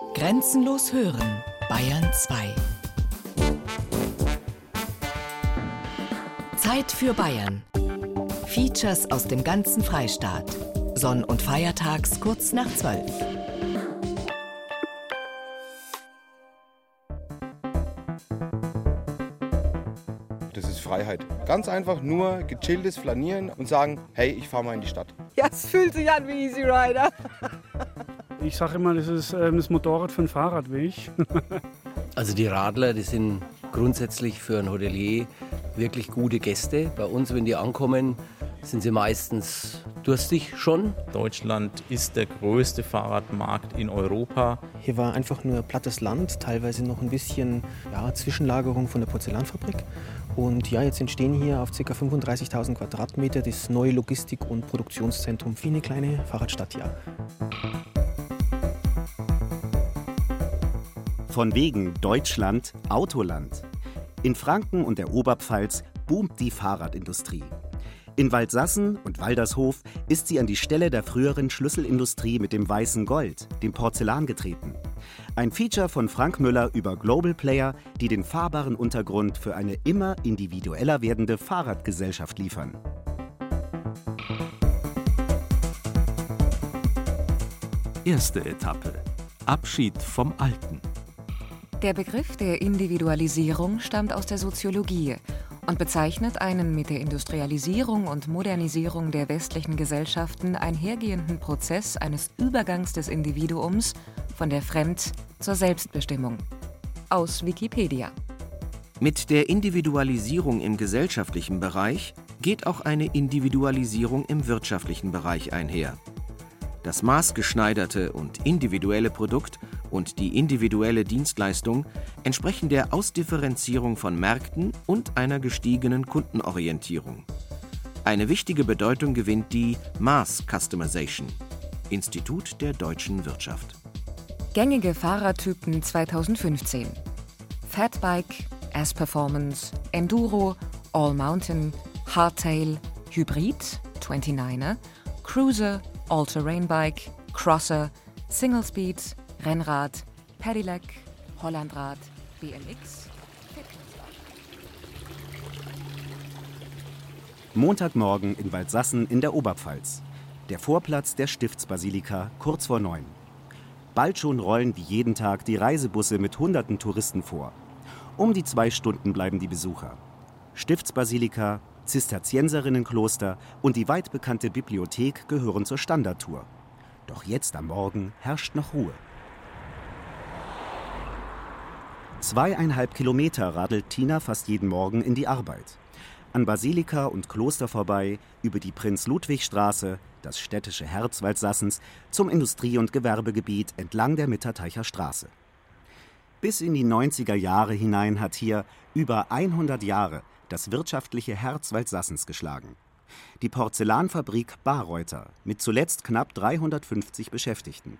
Grenzenlos hören, Bayern 2. Zeit für Bayern. Features aus dem ganzen Freistaat. Sonn- und Feiertags kurz nach 12. Das ist Freiheit. Ganz einfach nur gechilltes Flanieren und sagen, hey, ich fahre mal in die Stadt. Ja, es fühlt sich an wie Easy Rider. Ich sage immer, das ist ähm, das Motorrad für einen Fahrradweg. Also die Radler, die sind grundsätzlich für ein Hotelier wirklich gute Gäste. Bei uns, wenn die ankommen, sind sie meistens durstig schon. Deutschland ist der größte Fahrradmarkt in Europa. Hier war einfach nur plattes Land, teilweise noch ein bisschen ja, Zwischenlagerung von der Porzellanfabrik. Und ja, jetzt entstehen hier auf ca. 35.000 Quadratmeter das neue Logistik- und Produktionszentrum für eine kleine Fahrradstadt hier. Von wegen Deutschland Autoland. In Franken und der Oberpfalz boomt die Fahrradindustrie. In Waldsassen und Waldershof ist sie an die Stelle der früheren Schlüsselindustrie mit dem weißen Gold, dem Porzellan, getreten. Ein Feature von Frank Müller über Global Player, die den fahrbaren Untergrund für eine immer individueller werdende Fahrradgesellschaft liefern. Erste Etappe. Abschied vom Alten. Der Begriff der Individualisierung stammt aus der Soziologie und bezeichnet einen mit der Industrialisierung und Modernisierung der westlichen Gesellschaften einhergehenden Prozess eines Übergangs des Individuums von der Fremd- zur Selbstbestimmung. Aus Wikipedia. Mit der Individualisierung im gesellschaftlichen Bereich geht auch eine Individualisierung im wirtschaftlichen Bereich einher. Das maßgeschneiderte und individuelle Produkt und die individuelle Dienstleistung entsprechen der Ausdifferenzierung von Märkten und einer gestiegenen Kundenorientierung. Eine wichtige Bedeutung gewinnt die Mass Customization. Institut der deutschen Wirtschaft. Gängige Fahrertypen 2015. Fatbike, S-Performance, Enduro, All Mountain, Hardtail, Hybrid, 29er, Cruiser, All-Terrain Bike, Crosser, Single Speed, Rennrad, Pedelec, Hollandrad, BMX, Montagmorgen in Waldsassen in der Oberpfalz. Der Vorplatz der Stiftsbasilika kurz vor neun. Bald schon rollen wie jeden Tag die Reisebusse mit hunderten Touristen vor. Um die zwei Stunden bleiben die Besucher. Stiftsbasilika, Zisterzienserinnenkloster und die weit bekannte Bibliothek gehören zur Standardtour. Doch jetzt am Morgen herrscht noch Ruhe. Zweieinhalb Kilometer radelt Tina fast jeden Morgen in die Arbeit. An Basilika und Kloster vorbei, über die Prinz-Ludwig-Straße, das städtische Herz Waldsassens, zum Industrie- und Gewerbegebiet entlang der Mitterteicher Straße. Bis in die 90er Jahre hinein hat hier über 100 Jahre das wirtschaftliche Herz Waldsassens geschlagen. Die Porzellanfabrik Bayreuther mit zuletzt knapp 350 Beschäftigten.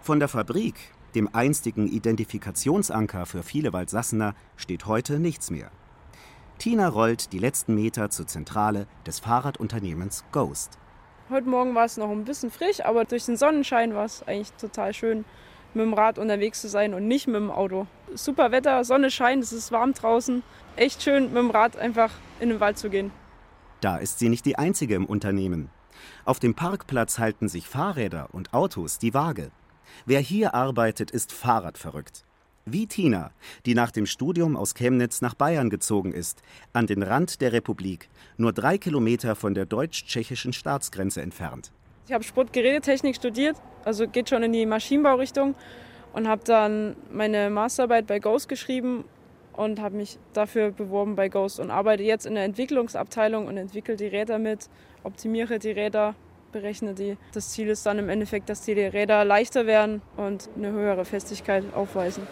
Von der Fabrik, dem einstigen Identifikationsanker für viele Waldsassener, steht heute nichts mehr. Tina rollt die letzten Meter zur Zentrale des Fahrradunternehmens Ghost. Heute Morgen war es noch ein bisschen frisch, aber durch den Sonnenschein war es eigentlich total schön, mit dem Rad unterwegs zu sein und nicht mit dem Auto. Super Wetter, Sonne scheint, es ist warm draußen. Echt schön, mit dem Rad einfach in den Wald zu gehen. Da ist sie nicht die einzige im Unternehmen. Auf dem Parkplatz halten sich Fahrräder und Autos die Waage. Wer hier arbeitet, ist Fahrradverrückt. Wie Tina, die nach dem Studium aus Chemnitz nach Bayern gezogen ist, an den Rand der Republik, nur drei Kilometer von der deutsch-tschechischen Staatsgrenze entfernt. Ich habe Sportgerätetechnik studiert, also geht schon in die Maschinenbaurichtung und habe dann meine Masterarbeit bei Ghost geschrieben und habe mich dafür beworben bei Ghost und arbeite jetzt in der Entwicklungsabteilung und entwickle die Räder mit, optimiere die Räder, berechne die. Das Ziel ist dann im Endeffekt, dass die Räder leichter werden und eine höhere Festigkeit aufweisen.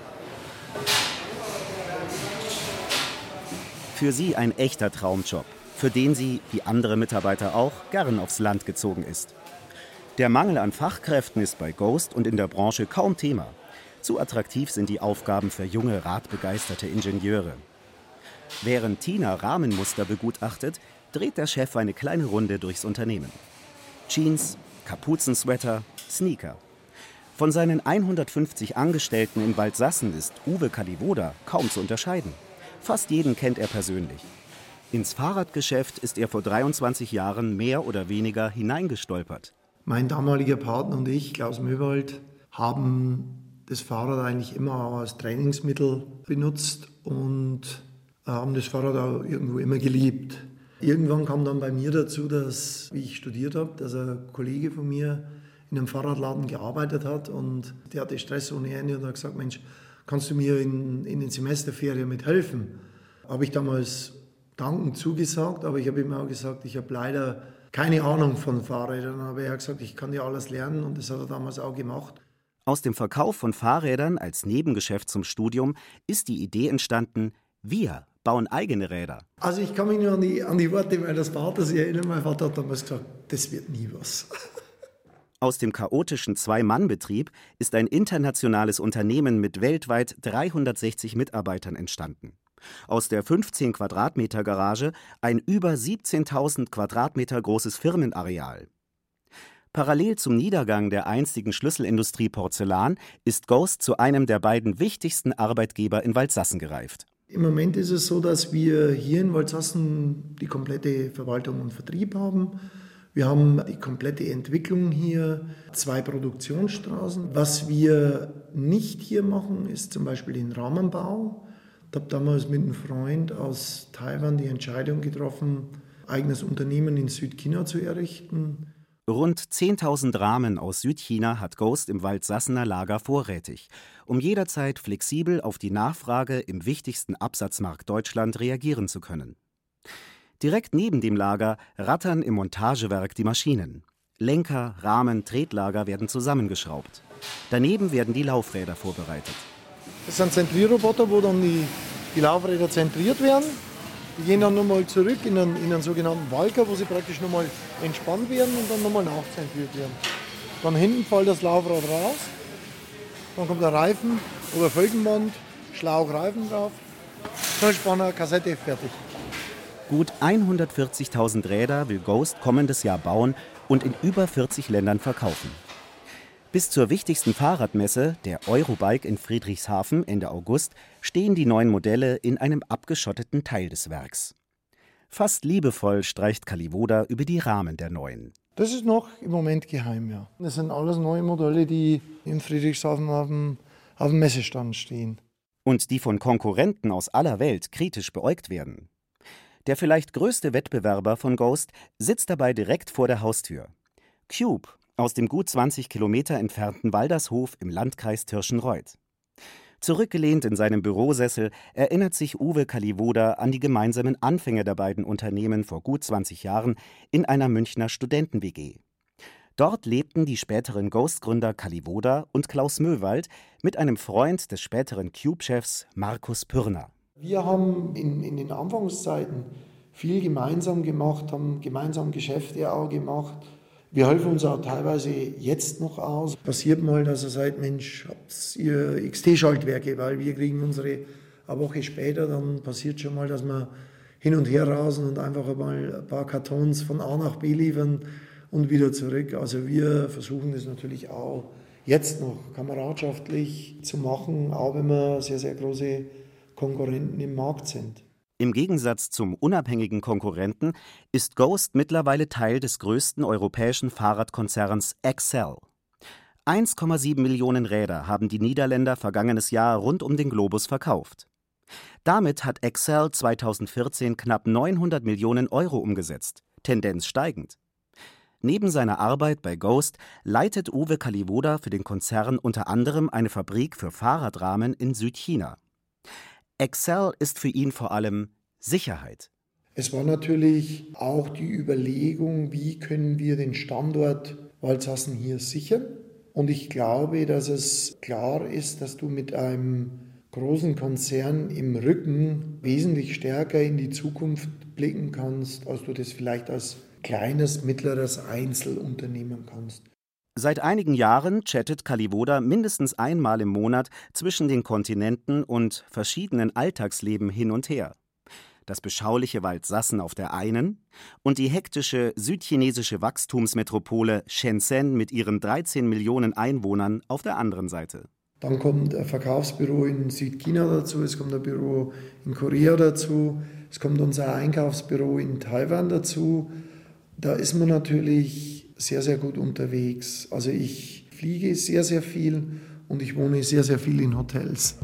Für sie ein echter Traumjob, für den sie, wie andere Mitarbeiter auch, gern aufs Land gezogen ist. Der Mangel an Fachkräften ist bei Ghost und in der Branche kaum Thema. Zu attraktiv sind die Aufgaben für junge, radbegeisterte Ingenieure. Während Tina Rahmenmuster begutachtet, dreht der Chef eine kleine Runde durchs Unternehmen. Jeans, Kapuzensweater, Sneaker. Von seinen 150 Angestellten in Waldsassen ist Uwe Kalivoda kaum zu unterscheiden. Fast jeden kennt er persönlich. Ins Fahrradgeschäft ist er vor 23 Jahren mehr oder weniger hineingestolpert. Mein damaliger Partner und ich, Klaus Möwald, haben das Fahrrad eigentlich immer als Trainingsmittel benutzt und haben das Fahrrad auch irgendwo immer geliebt. Irgendwann kam dann bei mir dazu, dass, wie ich studiert habe, dass ein Kollege von mir in einem Fahrradladen gearbeitet hat und der hatte Stress ohne Ende und hat gesagt, Mensch, kannst du mir in, in den Semesterferien mithelfen? Habe ich damals dankend zugesagt, aber ich habe ihm auch gesagt, ich habe leider keine Ahnung von Fahrrädern. Aber er hat gesagt, ich kann dir alles lernen und das hat er damals auch gemacht. Aus dem Verkauf von Fahrrädern als Nebengeschäft zum Studium ist die Idee entstanden, wir bauen eigene Räder. Also ich kann mich nur an die, an die Worte meines Vaters erinnern. Mein Vater hat damals gesagt, das wird nie was. Aus dem chaotischen Zwei-Mann-Betrieb ist ein internationales Unternehmen mit weltweit 360 Mitarbeitern entstanden. Aus der 15 Quadratmeter Garage ein über 17.000 Quadratmeter großes Firmenareal. Parallel zum Niedergang der einstigen Schlüsselindustrie Porzellan ist Ghost zu einem der beiden wichtigsten Arbeitgeber in Waldsassen gereift. Im Moment ist es so, dass wir hier in Waldsassen die komplette Verwaltung und Vertrieb haben. Wir haben die komplette Entwicklung hier, zwei Produktionsstraßen. Was wir nicht hier machen, ist zum Beispiel den Rahmenbau. Ich habe damals mit einem Freund aus Taiwan die Entscheidung getroffen, eigenes Unternehmen in Südchina zu errichten. Rund 10.000 Rahmen aus Südchina hat Ghost im Waldsassener Lager vorrätig, um jederzeit flexibel auf die Nachfrage im wichtigsten Absatzmarkt Deutschland reagieren zu können. Direkt neben dem Lager rattern im Montagewerk die Maschinen. Lenker, Rahmen, Tretlager werden zusammengeschraubt. Daneben werden die Laufräder vorbereitet. Das sind Zentrierroboter, wo dann die, die Laufräder zentriert werden. Die gehen dann nochmal zurück in einen, in einen sogenannten Walker, wo sie praktisch nochmal entspannt werden und dann nochmal nachzentriert werden. Dann hinten fällt das Laufrad raus. Dann kommt der Reifen oder Felgenband, Schlauch, Reifen drauf. Schnellspanner, Kassette, fertig. Gut 140.000 Räder will Ghost kommendes Jahr bauen und in über 40 Ländern verkaufen. Bis zur wichtigsten Fahrradmesse, der Eurobike in Friedrichshafen Ende August, stehen die neuen Modelle in einem abgeschotteten Teil des Werks. Fast liebevoll streicht Kalivoda über die Rahmen der neuen. Das ist noch im Moment geheim, ja. Das sind alles neue Modelle, die in Friedrichshafen auf dem, auf dem Messestand stehen. Und die von Konkurrenten aus aller Welt kritisch beäugt werden. Der vielleicht größte Wettbewerber von Ghost sitzt dabei direkt vor der Haustür. Cube aus dem gut 20 Kilometer entfernten Waldershof im Landkreis Tirschenreuth. Zurückgelehnt in seinem Bürosessel erinnert sich Uwe Kalivoda an die gemeinsamen Anfänge der beiden Unternehmen vor gut 20 Jahren in einer Münchner Studenten-WG. Dort lebten die späteren Ghost-Gründer Kalivoda und Klaus Möwald mit einem Freund des späteren Cube-Chefs Markus Pürner. Wir haben in, in den Anfangszeiten viel gemeinsam gemacht, haben gemeinsam Geschäfte auch gemacht. Wir helfen uns auch teilweise jetzt noch aus. Passiert mal, dass er sagt, Mensch, habt ihr XT-Schaltwerke, weil wir kriegen unsere eine Woche später, dann passiert schon mal, dass wir hin und her rasen und einfach mal ein paar Kartons von A nach B liefern und wieder zurück. Also wir versuchen das natürlich auch jetzt noch kameradschaftlich zu machen, auch wenn wir sehr, sehr große Konkurrenten im Markt sind. Im Gegensatz zum unabhängigen Konkurrenten ist Ghost mittlerweile Teil des größten europäischen Fahrradkonzerns Excel. 1,7 Millionen Räder haben die Niederländer vergangenes Jahr rund um den Globus verkauft. Damit hat Excel 2014 knapp 900 Millionen Euro umgesetzt, Tendenz steigend. Neben seiner Arbeit bei Ghost leitet Uwe Kalivoda für den Konzern unter anderem eine Fabrik für Fahrradrahmen in Südchina. Excel ist für ihn vor allem Sicherheit. Es war natürlich auch die Überlegung, wie können wir den Standort Waldshassen hier sichern. Und ich glaube, dass es klar ist, dass du mit einem großen Konzern im Rücken wesentlich stärker in die Zukunft blicken kannst, als du das vielleicht als kleines, mittleres Einzelunternehmen kannst. Seit einigen Jahren chattet Kalivoda mindestens einmal im Monat zwischen den Kontinenten und verschiedenen Alltagsleben hin und her. das beschauliche Waldsassen auf der einen und die hektische südchinesische Wachstumsmetropole Shenzhen mit ihren 13 Millionen Einwohnern auf der anderen Seite. Dann kommt ein Verkaufsbüro in Südchina dazu, es kommt ein Büro in Korea dazu, es kommt unser Einkaufsbüro in Taiwan dazu. Da ist man natürlich sehr, sehr gut unterwegs. Also ich fliege sehr, sehr viel und ich wohne sehr, sehr viel in Hotels.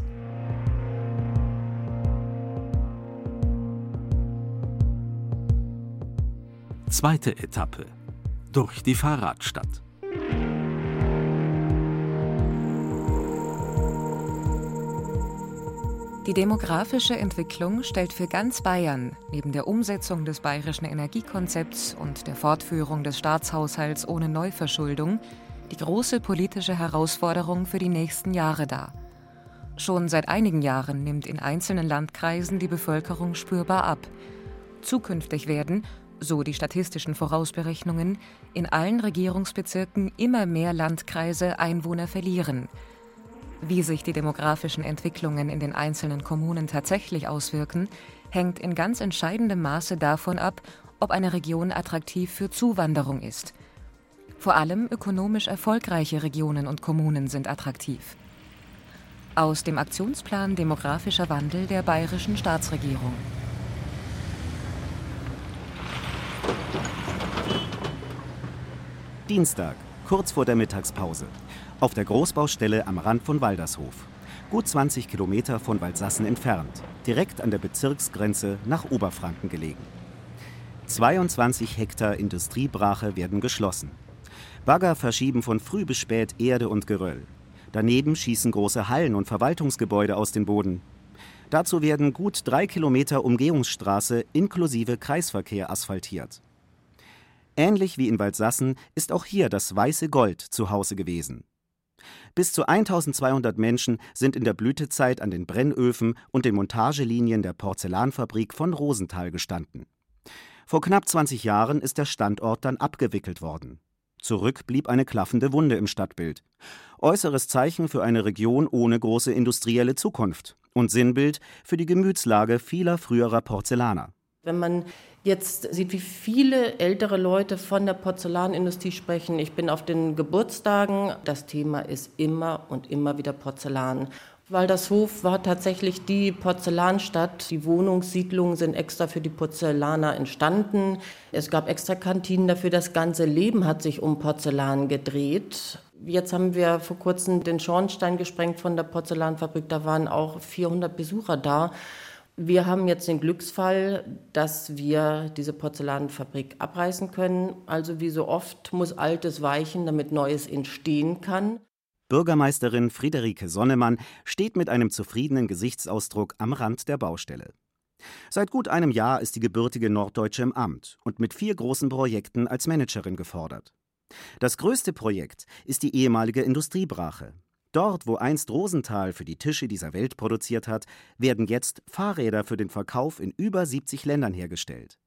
Zweite Etappe. Durch die Fahrradstadt. Die demografische Entwicklung stellt für ganz Bayern neben der Umsetzung des bayerischen Energiekonzepts und der Fortführung des Staatshaushalts ohne Neuverschuldung die große politische Herausforderung für die nächsten Jahre dar. Schon seit einigen Jahren nimmt in einzelnen Landkreisen die Bevölkerung spürbar ab. Zukünftig werden, so die statistischen Vorausberechnungen, in allen Regierungsbezirken immer mehr Landkreise Einwohner verlieren – wie sich die demografischen Entwicklungen in den einzelnen Kommunen tatsächlich auswirken, hängt in ganz entscheidendem Maße davon ab, ob eine Region attraktiv für Zuwanderung ist. Vor allem ökonomisch erfolgreiche Regionen und Kommunen sind attraktiv. Aus dem Aktionsplan Demografischer Wandel der bayerischen Staatsregierung. Dienstag, kurz vor der Mittagspause auf der Großbaustelle am Rand von Waldershof, gut 20 Kilometer von Waldsassen entfernt, direkt an der Bezirksgrenze nach Oberfranken gelegen. 22 Hektar Industriebrache werden geschlossen. Bagger verschieben von früh bis spät Erde und Geröll. Daneben schießen große Hallen und Verwaltungsgebäude aus dem Boden. Dazu werden gut drei Kilometer Umgehungsstraße inklusive Kreisverkehr asphaltiert. Ähnlich wie in Waldsassen ist auch hier das weiße Gold zu Hause gewesen. Bis zu 1200 Menschen sind in der Blütezeit an den Brennöfen und den Montagelinien der Porzellanfabrik von Rosenthal gestanden. Vor knapp 20 Jahren ist der Standort dann abgewickelt worden. Zurück blieb eine klaffende Wunde im Stadtbild. Äußeres Zeichen für eine Region ohne große industrielle Zukunft und Sinnbild für die Gemütslage vieler früherer Porzellaner. Wenn man jetzt sieht, wie viele ältere Leute von der Porzellanindustrie sprechen. Ich bin auf den Geburtstagen. Das Thema ist immer und immer wieder Porzellan. Waldershof war tatsächlich die Porzellanstadt. Die Wohnungssiedlungen sind extra für die Porzellaner entstanden. Es gab extra Kantinen dafür. Das ganze Leben hat sich um Porzellan gedreht. Jetzt haben wir vor kurzem den Schornstein gesprengt von der Porzellanfabrik. Da waren auch 400 Besucher da. Wir haben jetzt den Glücksfall, dass wir diese Porzellanfabrik abreißen können. Also wie so oft muss Altes weichen, damit Neues entstehen kann. Bürgermeisterin Friederike Sonnemann steht mit einem zufriedenen Gesichtsausdruck am Rand der Baustelle. Seit gut einem Jahr ist die gebürtige Norddeutsche im Amt und mit vier großen Projekten als Managerin gefordert. Das größte Projekt ist die ehemalige Industriebrache, Dort, wo einst Rosenthal für die Tische dieser Welt produziert hat, werden jetzt Fahrräder für den Verkauf in über 70 Ländern hergestellt.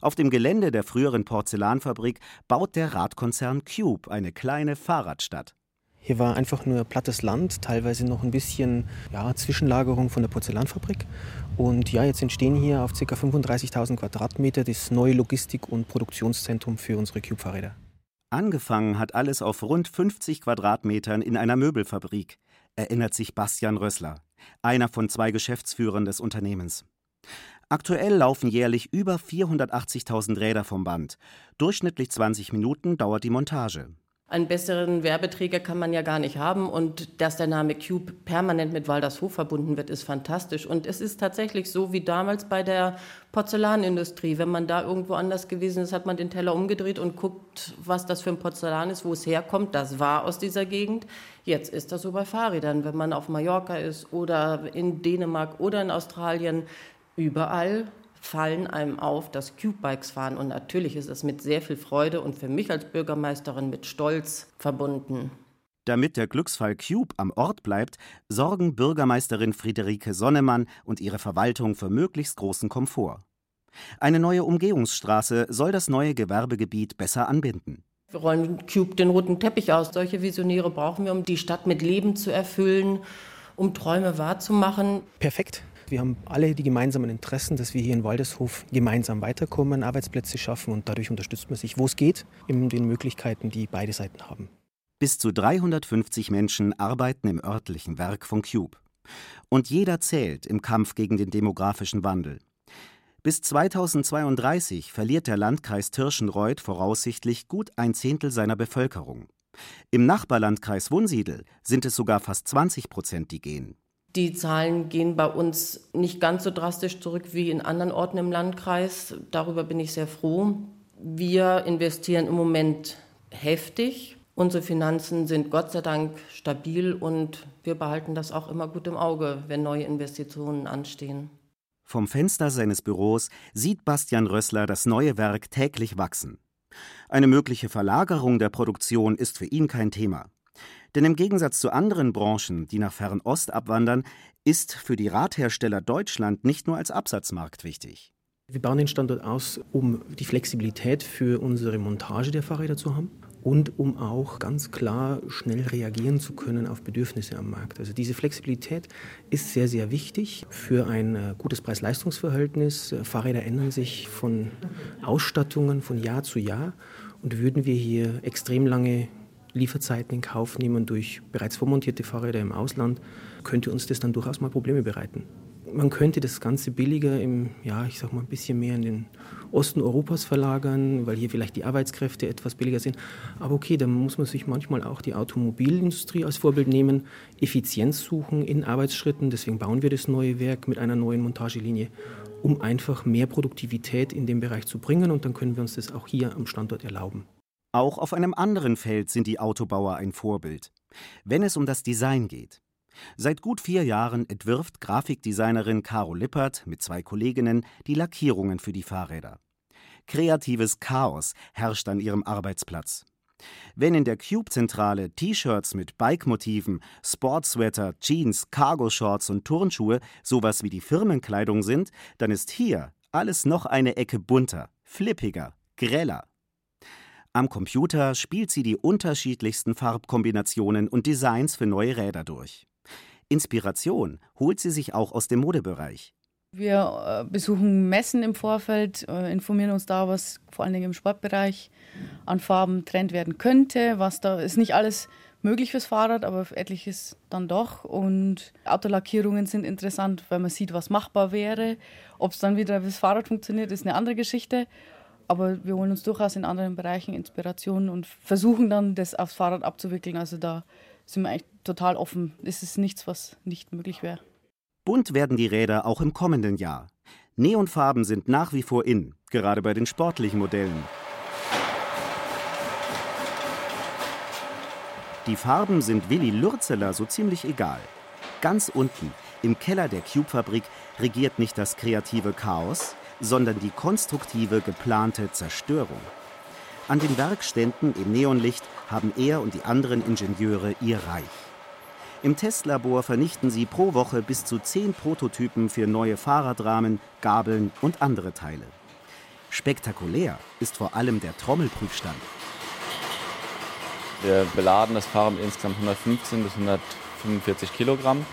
Auf dem Gelände der früheren Porzellanfabrik baut der Radkonzern Cube eine kleine Fahrradstadt. Hier war einfach nur plattes Land, teilweise noch ein bisschen ja, Zwischenlagerung von der Porzellanfabrik. Und ja, jetzt entstehen hier auf ca. 35.000 Quadratmeter das neue Logistik- und Produktionszentrum für unsere Cube-Fahrräder. Angefangen hat alles auf rund 50 Quadratmetern in einer Möbelfabrik, erinnert sich Bastian Rössler, einer von zwei Geschäftsführern des Unternehmens. Aktuell laufen jährlich über 480.000 Räder vom Band. Durchschnittlich 20 Minuten dauert die Montage. Einen besseren Werbeträger kann man ja gar nicht haben und dass der Name Cube permanent mit Waldershof verbunden wird, ist fantastisch. Und es ist tatsächlich so wie damals bei der Porzellanindustrie. Wenn man da irgendwo anders gewesen ist, hat man den Teller umgedreht und guckt, was das für ein Porzellan ist, wo es herkommt. Das war aus dieser Gegend. Jetzt ist das so bei Fahrrädern. Wenn man auf Mallorca ist oder in Dänemark oder in Australien, überall fallen einem auf, dass Cube-Bikes fahren. Und natürlich ist es mit sehr viel Freude und für mich als Bürgermeisterin mit Stolz verbunden. Damit der Glücksfall Cube am Ort bleibt, sorgen Bürgermeisterin Friederike Sonnemann und ihre Verwaltung für möglichst großen Komfort. Eine neue Umgehungsstraße soll das neue Gewerbegebiet besser anbinden. Wir rollen Cube den roten Teppich aus. Solche Visionäre brauchen wir, um die Stadt mit Leben zu erfüllen, um Träume wahrzumachen. Perfekt. Wir haben alle die gemeinsamen Interessen, dass wir hier in Waldeshof gemeinsam weiterkommen, Arbeitsplätze schaffen und dadurch unterstützt man sich, wo es geht, in den Möglichkeiten, die beide Seiten haben. Bis zu 350 Menschen arbeiten im örtlichen Werk von Cube. Und jeder zählt im Kampf gegen den demografischen Wandel. Bis 2032 verliert der Landkreis Tirschenreuth voraussichtlich gut ein Zehntel seiner Bevölkerung. Im Nachbarlandkreis Wunsiedel sind es sogar fast 20 Prozent, die gehen. Die Zahlen gehen bei uns nicht ganz so drastisch zurück wie in anderen Orten im Landkreis. Darüber bin ich sehr froh. Wir investieren im Moment heftig. Unsere Finanzen sind Gott sei Dank stabil und wir behalten das auch immer gut im Auge, wenn neue Investitionen anstehen. Vom Fenster seines Büros sieht Bastian Rössler das neue Werk täglich wachsen. Eine mögliche Verlagerung der Produktion ist für ihn kein Thema. Denn im Gegensatz zu anderen Branchen, die nach Fernost abwandern, ist für die Radhersteller Deutschland nicht nur als Absatzmarkt wichtig. Wir bauen den Standort aus, um die Flexibilität für unsere Montage der Fahrräder zu haben und um auch ganz klar schnell reagieren zu können auf Bedürfnisse am Markt. Also diese Flexibilität ist sehr, sehr wichtig für ein äh, gutes Preis-Leistungs-Verhältnis. Fahrräder ändern sich von Ausstattungen von Jahr zu Jahr und würden wir hier extrem lange Lieferzeiten in Kauf nehmen durch bereits vormontierte Fahrräder im Ausland, könnte uns das dann durchaus mal Probleme bereiten. Man könnte das Ganze billiger im, ja, ich sag mal, ein bisschen mehr in den Osten Europas verlagern, weil hier vielleicht die Arbeitskräfte etwas billiger sind. Aber okay, dann muss man sich manchmal auch die Automobilindustrie als Vorbild nehmen, Effizienz suchen in Arbeitsschritten. Deswegen bauen wir das neue Werk mit einer neuen Montagelinie, um einfach mehr Produktivität in dem Bereich zu bringen. Und dann können wir uns das auch hier am Standort erlauben. Auch auf einem anderen Feld sind die Autobauer ein Vorbild, wenn es um das Design geht. Seit gut vier Jahren entwirft Grafikdesignerin Caro Lippert mit zwei Kolleginnen die Lackierungen für die Fahrräder. Kreatives Chaos herrscht an ihrem Arbeitsplatz. Wenn in der Cube-Zentrale T-Shirts mit Bike-Motiven, Sportsweater, Jeans, Cargo-Shorts und Turnschuhe sowas wie die Firmenkleidung sind, dann ist hier alles noch eine Ecke bunter, flippiger, greller. Am Computer spielt sie die unterschiedlichsten Farbkombinationen und Designs für neue Räder durch. Inspiration holt sie sich auch aus dem Modebereich. Wir äh, besuchen Messen im Vorfeld, äh, informieren uns da, was vor allen Dingen im Sportbereich an Farben Trend werden könnte. Was da ist nicht alles möglich fürs Fahrrad, aber etliches dann doch. Und Autolackierungen sind interessant, weil man sieht, was machbar wäre. Ob es dann wieder fürs Fahrrad funktioniert, ist eine andere Geschichte. Aber wir holen uns durchaus in anderen Bereichen Inspirationen und versuchen dann, das aufs Fahrrad abzuwickeln. Also da sind wir eigentlich total offen. Es ist nichts, was nicht möglich wäre. Bunt werden die Räder auch im kommenden Jahr. Neonfarben sind nach wie vor in, gerade bei den sportlichen Modellen. Die Farben sind Willi Lürzeler so ziemlich egal. Ganz unten, im Keller der Cube-Fabrik, regiert nicht das kreative Chaos, sondern die konstruktive, geplante Zerstörung. An den Werkständen im Neonlicht haben er und die anderen Ingenieure ihr Reich. Im Testlabor vernichten sie pro Woche bis zu zehn Prototypen für neue Fahrradrahmen, Gabeln und andere Teile. Spektakulär ist vor allem der Trommelprüfstand. Wir beladen das Fahrrad mit insgesamt 115 bis 145 Kilogramm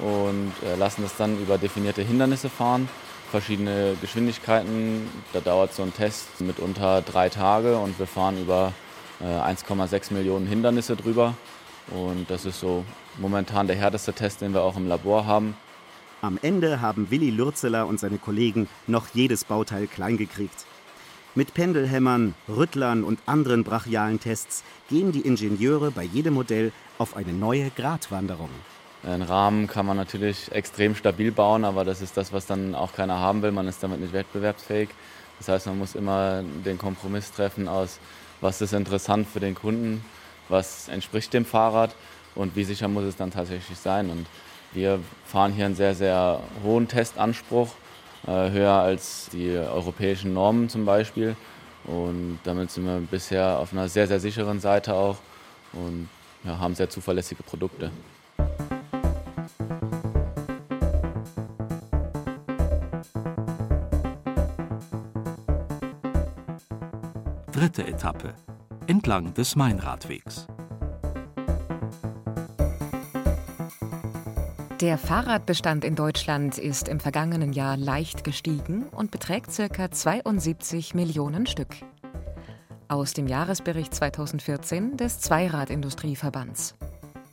und äh, lassen es dann über definierte Hindernisse fahren, verschiedene Geschwindigkeiten. Da dauert so ein Test mitunter drei Tage und wir fahren über 1,6 äh, Millionen Hindernisse drüber. Und das ist so momentan der härteste Test, den wir auch im Labor haben. Am Ende haben Willi Lürzeler und seine Kollegen noch jedes Bauteil kleingekriegt. Mit Pendelhämmern, Rüttlern und anderen brachialen Tests gehen die Ingenieure bei jedem Modell auf eine neue Gratwanderung. Einen Rahmen kann man natürlich extrem stabil bauen, aber das ist das, was dann auch keiner haben will. Man ist damit nicht wettbewerbsfähig. Das heißt, man muss immer den Kompromiss treffen aus, was ist interessant für den Kunden, was entspricht dem Fahrrad und wie sicher muss es dann tatsächlich sein. Und wir fahren hier einen sehr, sehr hohen Testanspruch, äh, höher als die europäischen Normen zum Beispiel. Und damit sind wir bisher auf einer sehr, sehr sicheren Seite auch und ja, haben sehr zuverlässige Produkte. Dritte Etappe. Entlang des Mainradwegs. Der Fahrradbestand in Deutschland ist im vergangenen Jahr leicht gestiegen und beträgt ca. 72 Millionen Stück. Aus dem Jahresbericht 2014 des Zweiradindustrieverbands.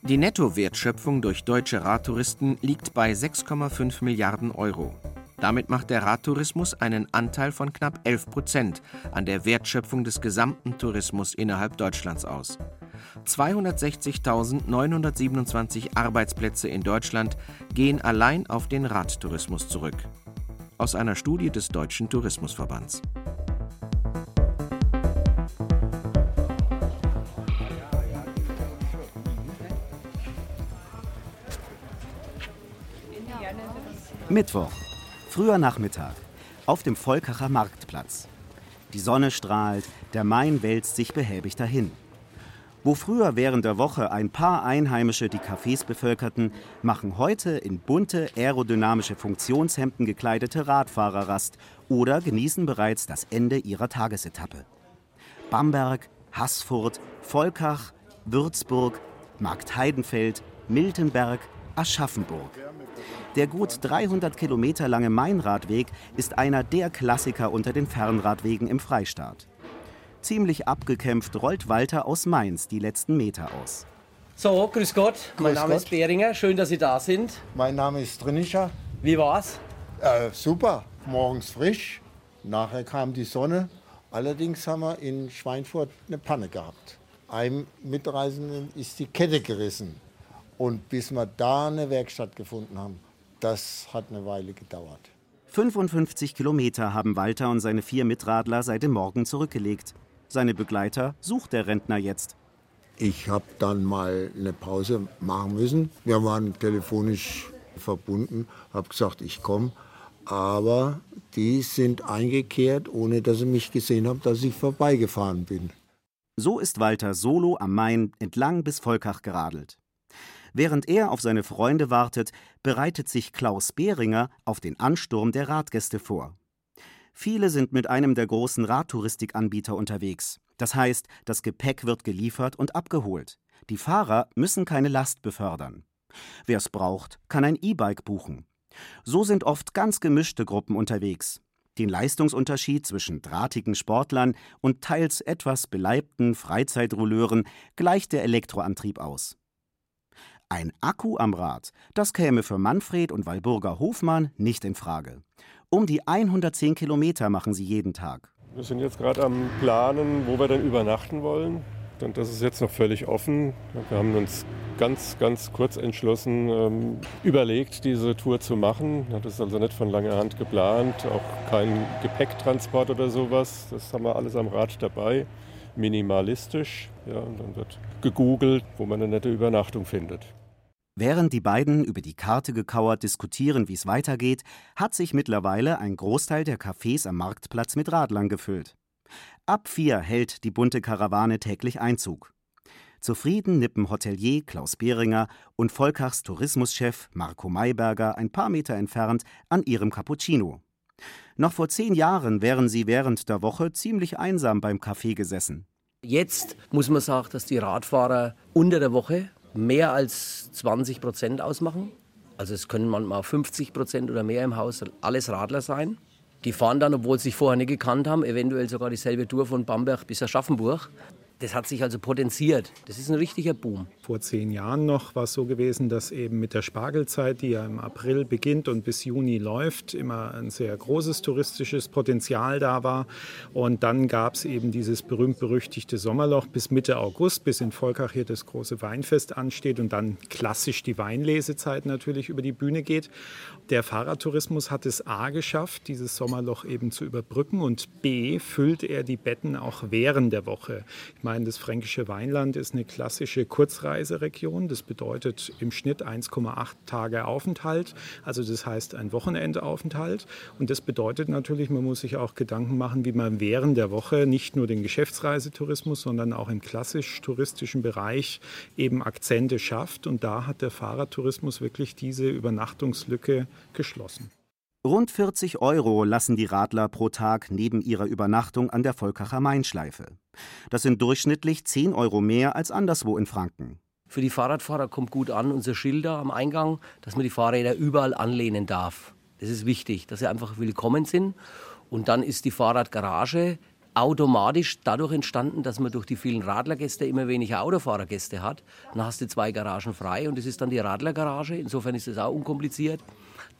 Die Nettowertschöpfung durch deutsche Radtouristen liegt bei 6,5 Milliarden Euro. Damit macht der Radtourismus einen Anteil von knapp 11 Prozent an der Wertschöpfung des gesamten Tourismus innerhalb Deutschlands aus. 260.927 Arbeitsplätze in Deutschland gehen allein auf den Radtourismus zurück. Aus einer Studie des Deutschen Tourismusverbands. Mittwoch, früher Nachmittag, auf dem Volkacher Marktplatz. Die Sonne strahlt, der Main wälzt sich behäbig dahin. Wo früher während der Woche ein paar Einheimische die Cafés bevölkerten, machen heute in bunte aerodynamische Funktionshemden gekleidete Radfahrer Rast oder genießen bereits das Ende ihrer Tagesetappe. Bamberg, Haßfurt, Volkach, Würzburg, Marktheidenfeld, Miltenberg, Aschaffenburg. Der gut 300 Kilometer lange Mainradweg ist einer der Klassiker unter den Fernradwegen im Freistaat. Ziemlich abgekämpft rollt Walter aus Mainz die letzten Meter aus. So, grüß Gott. Mein Grüß Name Gott. ist Behringer. Schön, dass Sie da sind. Mein Name ist Trinischer. Wie war's? Äh, super, morgens frisch. Nachher kam die Sonne. Allerdings haben wir in Schweinfurt eine Panne gehabt. Einem Mitreisenden ist die Kette gerissen. Und bis wir da eine Werkstatt gefunden haben, das hat eine Weile gedauert. 55 Kilometer haben Walter und seine vier Mitradler seit dem Morgen zurückgelegt. Seine Begleiter sucht der Rentner jetzt. Ich habe dann mal eine Pause machen müssen. Wir waren telefonisch verbunden, habe gesagt, ich komme. Aber die sind eingekehrt, ohne dass sie mich gesehen haben, dass ich vorbeigefahren bin. So ist Walter solo am Main entlang bis Volkach geradelt. Während er auf seine Freunde wartet, bereitet sich Klaus Behringer auf den Ansturm der Radgäste vor. Viele sind mit einem der großen Radtouristikanbieter unterwegs. Das heißt, das Gepäck wird geliefert und abgeholt. Die Fahrer müssen keine Last befördern. Wer es braucht, kann ein E-Bike buchen. So sind oft ganz gemischte Gruppen unterwegs. Den Leistungsunterschied zwischen drahtigen Sportlern und teils etwas beleibten Freizeitrouleuren gleicht der Elektroantrieb aus. Ein Akku am Rad, das käme für Manfred und Walburger Hofmann nicht in Frage. Um die 110 Kilometer machen sie jeden Tag. Wir sind jetzt gerade am Planen, wo wir dann übernachten wollen. Und das ist jetzt noch völlig offen. Wir haben uns ganz, ganz kurz entschlossen ähm, überlegt, diese Tour zu machen. Das ist also nicht von langer Hand geplant, auch kein Gepäcktransport oder sowas. Das haben wir alles am Rad dabei, minimalistisch. Ja, und dann wird gegoogelt, wo man eine nette Übernachtung findet. Während die beiden über die Karte gekauert diskutieren, wie es weitergeht, hat sich mittlerweile ein Großteil der Cafés am Marktplatz mit Radlern gefüllt. Ab vier hält die bunte Karawane täglich Einzug. Zufrieden nippen Hotelier Klaus Behringer und Volkachs Tourismuschef Marco Mayberger ein paar Meter entfernt an ihrem Cappuccino. Noch vor zehn Jahren wären sie während der Woche ziemlich einsam beim Café gesessen. Jetzt muss man sagen, dass die Radfahrer unter der Woche mehr als 20 Prozent ausmachen. Also es können manchmal 50 Prozent oder mehr im Haus alles Radler sein. Die fahren dann, obwohl sie sich vorher nicht gekannt haben, eventuell sogar dieselbe Tour von Bamberg bis Aschaffenburg. Das hat sich also potenziert. Das ist ein richtiger Boom. Vor zehn Jahren noch war es so gewesen, dass eben mit der Spargelzeit, die ja im April beginnt und bis Juni läuft, immer ein sehr großes touristisches Potenzial da war. Und dann gab es eben dieses berühmt-berüchtigte Sommerloch bis Mitte August, bis in Volkach hier das große Weinfest ansteht und dann klassisch die Weinlesezeit natürlich über die Bühne geht. Der Fahrradtourismus hat es A geschafft, dieses Sommerloch eben zu überbrücken und B füllt er die Betten auch während der Woche. Ich meine, das fränkische Weinland ist eine klassische Kurzreiseregion. Das bedeutet im Schnitt 1,8 Tage Aufenthalt. Also das heißt ein Wochenendaufenthalt. Und das bedeutet natürlich, man muss sich auch Gedanken machen, wie man während der Woche nicht nur den Geschäftsreisetourismus, sondern auch im klassisch touristischen Bereich eben Akzente schafft. Und da hat der Fahrradtourismus wirklich diese Übernachtungslücke geschlossen. Rund 40 Euro lassen die Radler pro Tag neben ihrer Übernachtung an der Volkacher Mainschleife. Das sind durchschnittlich 10 Euro mehr als anderswo in Franken. Für die Fahrradfahrer kommt gut an, unser Schilder am Eingang, dass man die Fahrräder überall anlehnen darf. Das ist wichtig, dass sie einfach willkommen sind. Und dann ist die Fahrradgarage automatisch dadurch entstanden, dass man durch die vielen Radlergäste immer weniger Autofahrergäste hat. Dann hast du zwei Garagen frei und das ist dann die Radlergarage. Insofern ist das auch unkompliziert.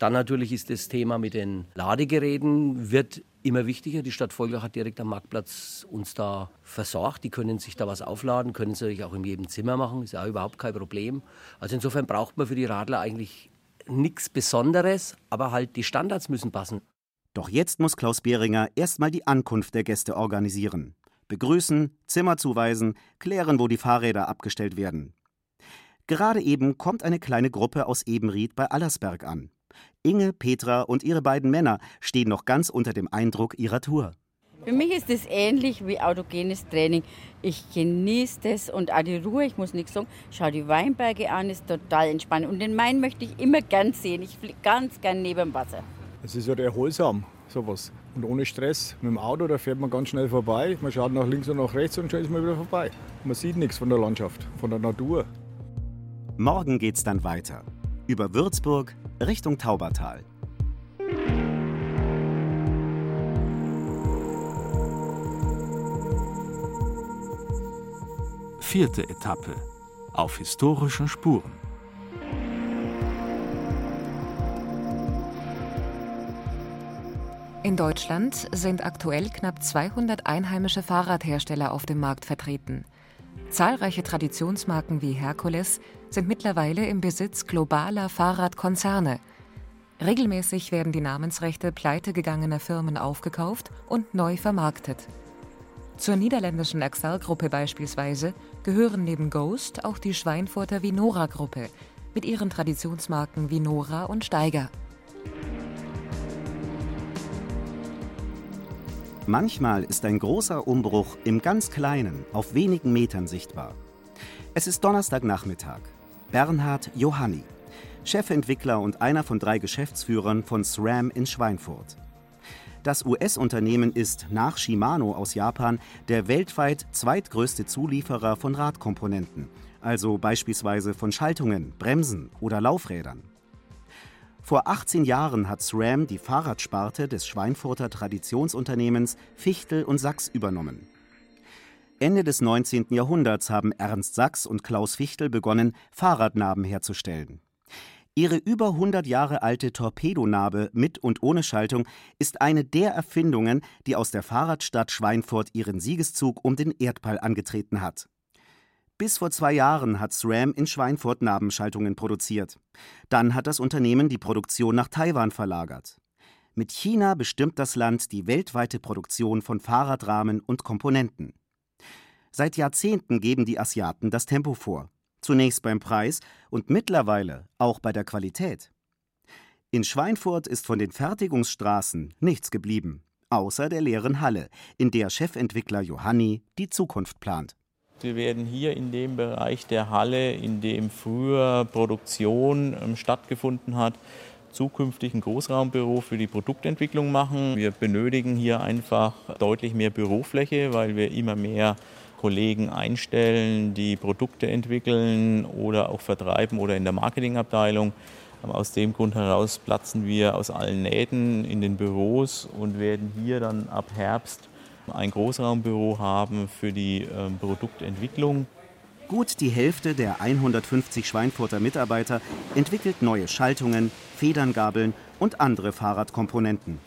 Dann natürlich ist das Thema mit den Ladegeräten wird immer wichtiger. Die Stadt Folger hat direkt am Marktplatz uns da versorgt. Die können sich da was aufladen, können sie natürlich auch in jedem Zimmer machen, ist ja überhaupt kein Problem. Also insofern braucht man für die Radler eigentlich nichts Besonderes, aber halt die Standards müssen passen. Doch jetzt muss Klaus Behringer erstmal die Ankunft der Gäste organisieren. Begrüßen, Zimmer zuweisen, klären, wo die Fahrräder abgestellt werden. Gerade eben kommt eine kleine Gruppe aus Ebenried bei Allersberg an. Inge, Petra und ihre beiden Männer stehen noch ganz unter dem Eindruck ihrer Tour. Für mich ist es ähnlich wie autogenes Training. Ich genieße das und auch die Ruhe, ich muss nichts sagen. Schau die Weinberge an, ist total entspannt. Und den Main möchte ich immer gern sehen. Ich fliege ganz gern neben dem Wasser. Es ist ja erholsam, sowas. Und ohne Stress. Mit dem Auto, da fährt man ganz schnell vorbei. Man schaut nach links und nach rechts und schon ist man wieder vorbei. Man sieht nichts von der Landschaft, von der Natur. Morgen geht's dann weiter. Über Würzburg Richtung Taubertal. Vierte Etappe. Auf historischen Spuren. In Deutschland sind aktuell knapp 200 einheimische Fahrradhersteller auf dem Markt vertreten. Zahlreiche Traditionsmarken wie Herkules sind mittlerweile im Besitz globaler Fahrradkonzerne. Regelmäßig werden die Namensrechte pleitegegangener Firmen aufgekauft und neu vermarktet. Zur niederländischen Axel-Gruppe beispielsweise gehören neben Ghost auch die Schweinfurter Vinora-Gruppe mit ihren Traditionsmarken Vinora und Steiger. Manchmal ist ein großer Umbruch im ganz Kleinen auf wenigen Metern sichtbar. Es ist Donnerstagnachmittag. Bernhard Johanni, Chefentwickler und einer von drei Geschäftsführern von SRAM in Schweinfurt. Das US-Unternehmen ist nach Shimano aus Japan der weltweit zweitgrößte Zulieferer von Radkomponenten, also beispielsweise von Schaltungen, Bremsen oder Laufrädern. Vor 18 Jahren hat SRAM die Fahrradsparte des Schweinfurter Traditionsunternehmens Fichtel und Sachs übernommen. Ende des 19. Jahrhunderts haben Ernst Sachs und Klaus Fichtel begonnen, Fahrradnaben herzustellen. Ihre über 100 Jahre alte Torpedonarbe mit und ohne Schaltung ist eine der Erfindungen, die aus der Fahrradstadt Schweinfurt ihren Siegeszug um den Erdball angetreten hat. Bis vor zwei Jahren hat SRAM in Schweinfurt Nabenschaltungen produziert. Dann hat das Unternehmen die Produktion nach Taiwan verlagert. Mit China bestimmt das Land die weltweite Produktion von Fahrradrahmen und Komponenten. Seit Jahrzehnten geben die Asiaten das Tempo vor. Zunächst beim Preis und mittlerweile auch bei der Qualität. In Schweinfurt ist von den Fertigungsstraßen nichts geblieben, außer der leeren Halle, in der Chefentwickler Johanni die Zukunft plant. Wir werden hier in dem Bereich der Halle, in dem früher Produktion ähm, stattgefunden hat, zukünftig ein Großraumbüro für die Produktentwicklung machen. Wir benötigen hier einfach deutlich mehr Bürofläche, weil wir immer mehr Kollegen einstellen, die Produkte entwickeln oder auch vertreiben oder in der Marketingabteilung. Aus dem Grund heraus platzen wir aus allen Nähten in den Büros und werden hier dann ab Herbst ein Großraumbüro haben für die ähm, Produktentwicklung. Gut die Hälfte der 150 Schweinfurter Mitarbeiter entwickelt neue Schaltungen, Federngabeln und andere Fahrradkomponenten.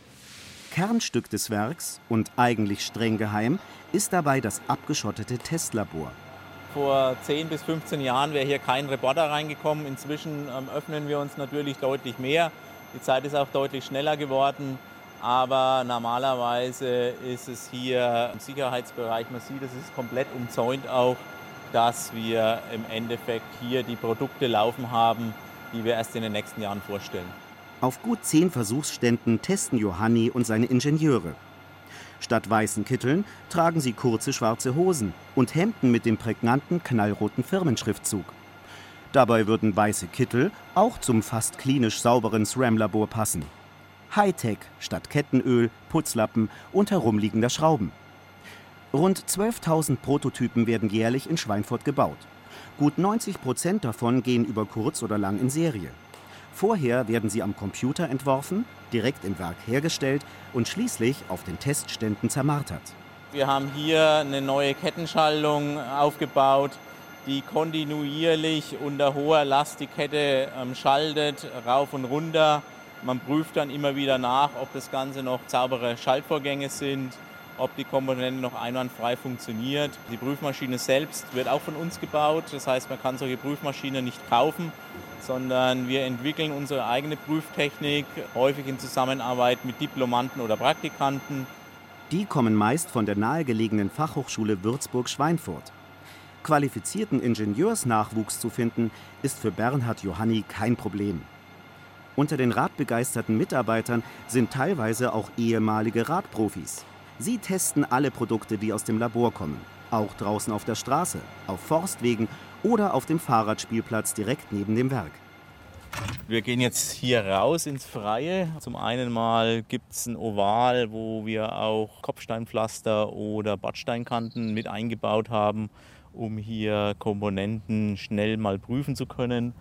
Kernstück des Werks und eigentlich streng geheim ist dabei das abgeschottete Testlabor. Vor 10 bis 15 Jahren wäre hier kein Reporter reingekommen. Inzwischen ähm, öffnen wir uns natürlich deutlich mehr. Die Zeit ist auch deutlich schneller geworden. Aber normalerweise ist es hier im Sicherheitsbereich, man sieht, es ist komplett umzäunt auch, dass wir im Endeffekt hier die Produkte laufen haben, die wir erst in den nächsten Jahren vorstellen. Auf gut zehn Versuchsständen testen Johanni und seine Ingenieure. Statt weißen Kitteln tragen sie kurze schwarze Hosen und Hemden mit dem prägnanten knallroten Firmenschriftzug. Dabei würden weiße Kittel auch zum fast klinisch sauberen SRAM-Labor passen. Hightech statt Kettenöl, Putzlappen und herumliegender Schrauben. Rund 12.000 Prototypen werden jährlich in Schweinfurt gebaut. Gut 90 Prozent davon gehen über kurz oder lang in Serie. Vorher werden sie am Computer entworfen, direkt im Werk hergestellt und schließlich auf den Testständen zermartert. Wir haben hier eine neue Kettenschaltung aufgebaut, die kontinuierlich unter hoher Last die Kette ähm, schaltet, rauf und runter. Man prüft dann immer wieder nach, ob das Ganze noch saubere Schaltvorgänge sind, ob die Komponente noch einwandfrei funktioniert. Die Prüfmaschine selbst wird auch von uns gebaut. Das heißt, man kann solche Prüfmaschinen nicht kaufen, sondern wir entwickeln unsere eigene Prüftechnik, häufig in Zusammenarbeit mit Diplomanten oder Praktikanten. Die kommen meist von der nahegelegenen Fachhochschule Würzburg-Schweinfurt. Qualifizierten Ingenieursnachwuchs zu finden, ist für Bernhard Johanni kein Problem. Unter den radbegeisterten Mitarbeitern sind teilweise auch ehemalige Radprofis. Sie testen alle Produkte, die aus dem Labor kommen, auch draußen auf der Straße, auf Forstwegen oder auf dem Fahrradspielplatz direkt neben dem Werk. Wir gehen jetzt hier raus ins Freie. Zum einen mal gibt es ein Oval, wo wir auch Kopfsteinpflaster oder Badsteinkanten mit eingebaut haben, um hier Komponenten schnell mal prüfen zu können.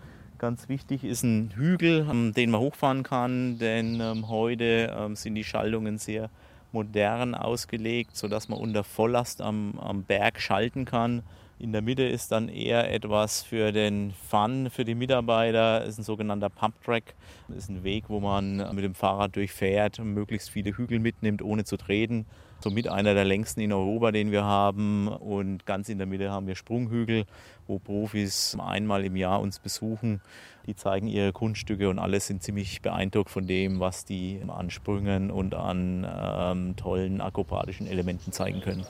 Ganz wichtig ist ein Hügel, ähm, den man hochfahren kann, denn ähm, heute ähm, sind die Schaltungen sehr modern ausgelegt, sodass man unter Volllast am, am Berg schalten kann. In der Mitte ist dann eher etwas für den Fun für die Mitarbeiter. Ist ein sogenannter Pump Track. Das ist ein Weg, wo man mit dem Fahrrad durchfährt und möglichst viele Hügel mitnimmt, ohne zu treten. Somit einer der längsten in Europa, den wir haben. Und ganz in der Mitte haben wir Sprunghügel, wo Profis einmal im Jahr uns besuchen. Die zeigen ihre Kunststücke und alle sind ziemlich beeindruckt von dem, was die an Sprüngen und an ähm, tollen akrobatischen Elementen zeigen können.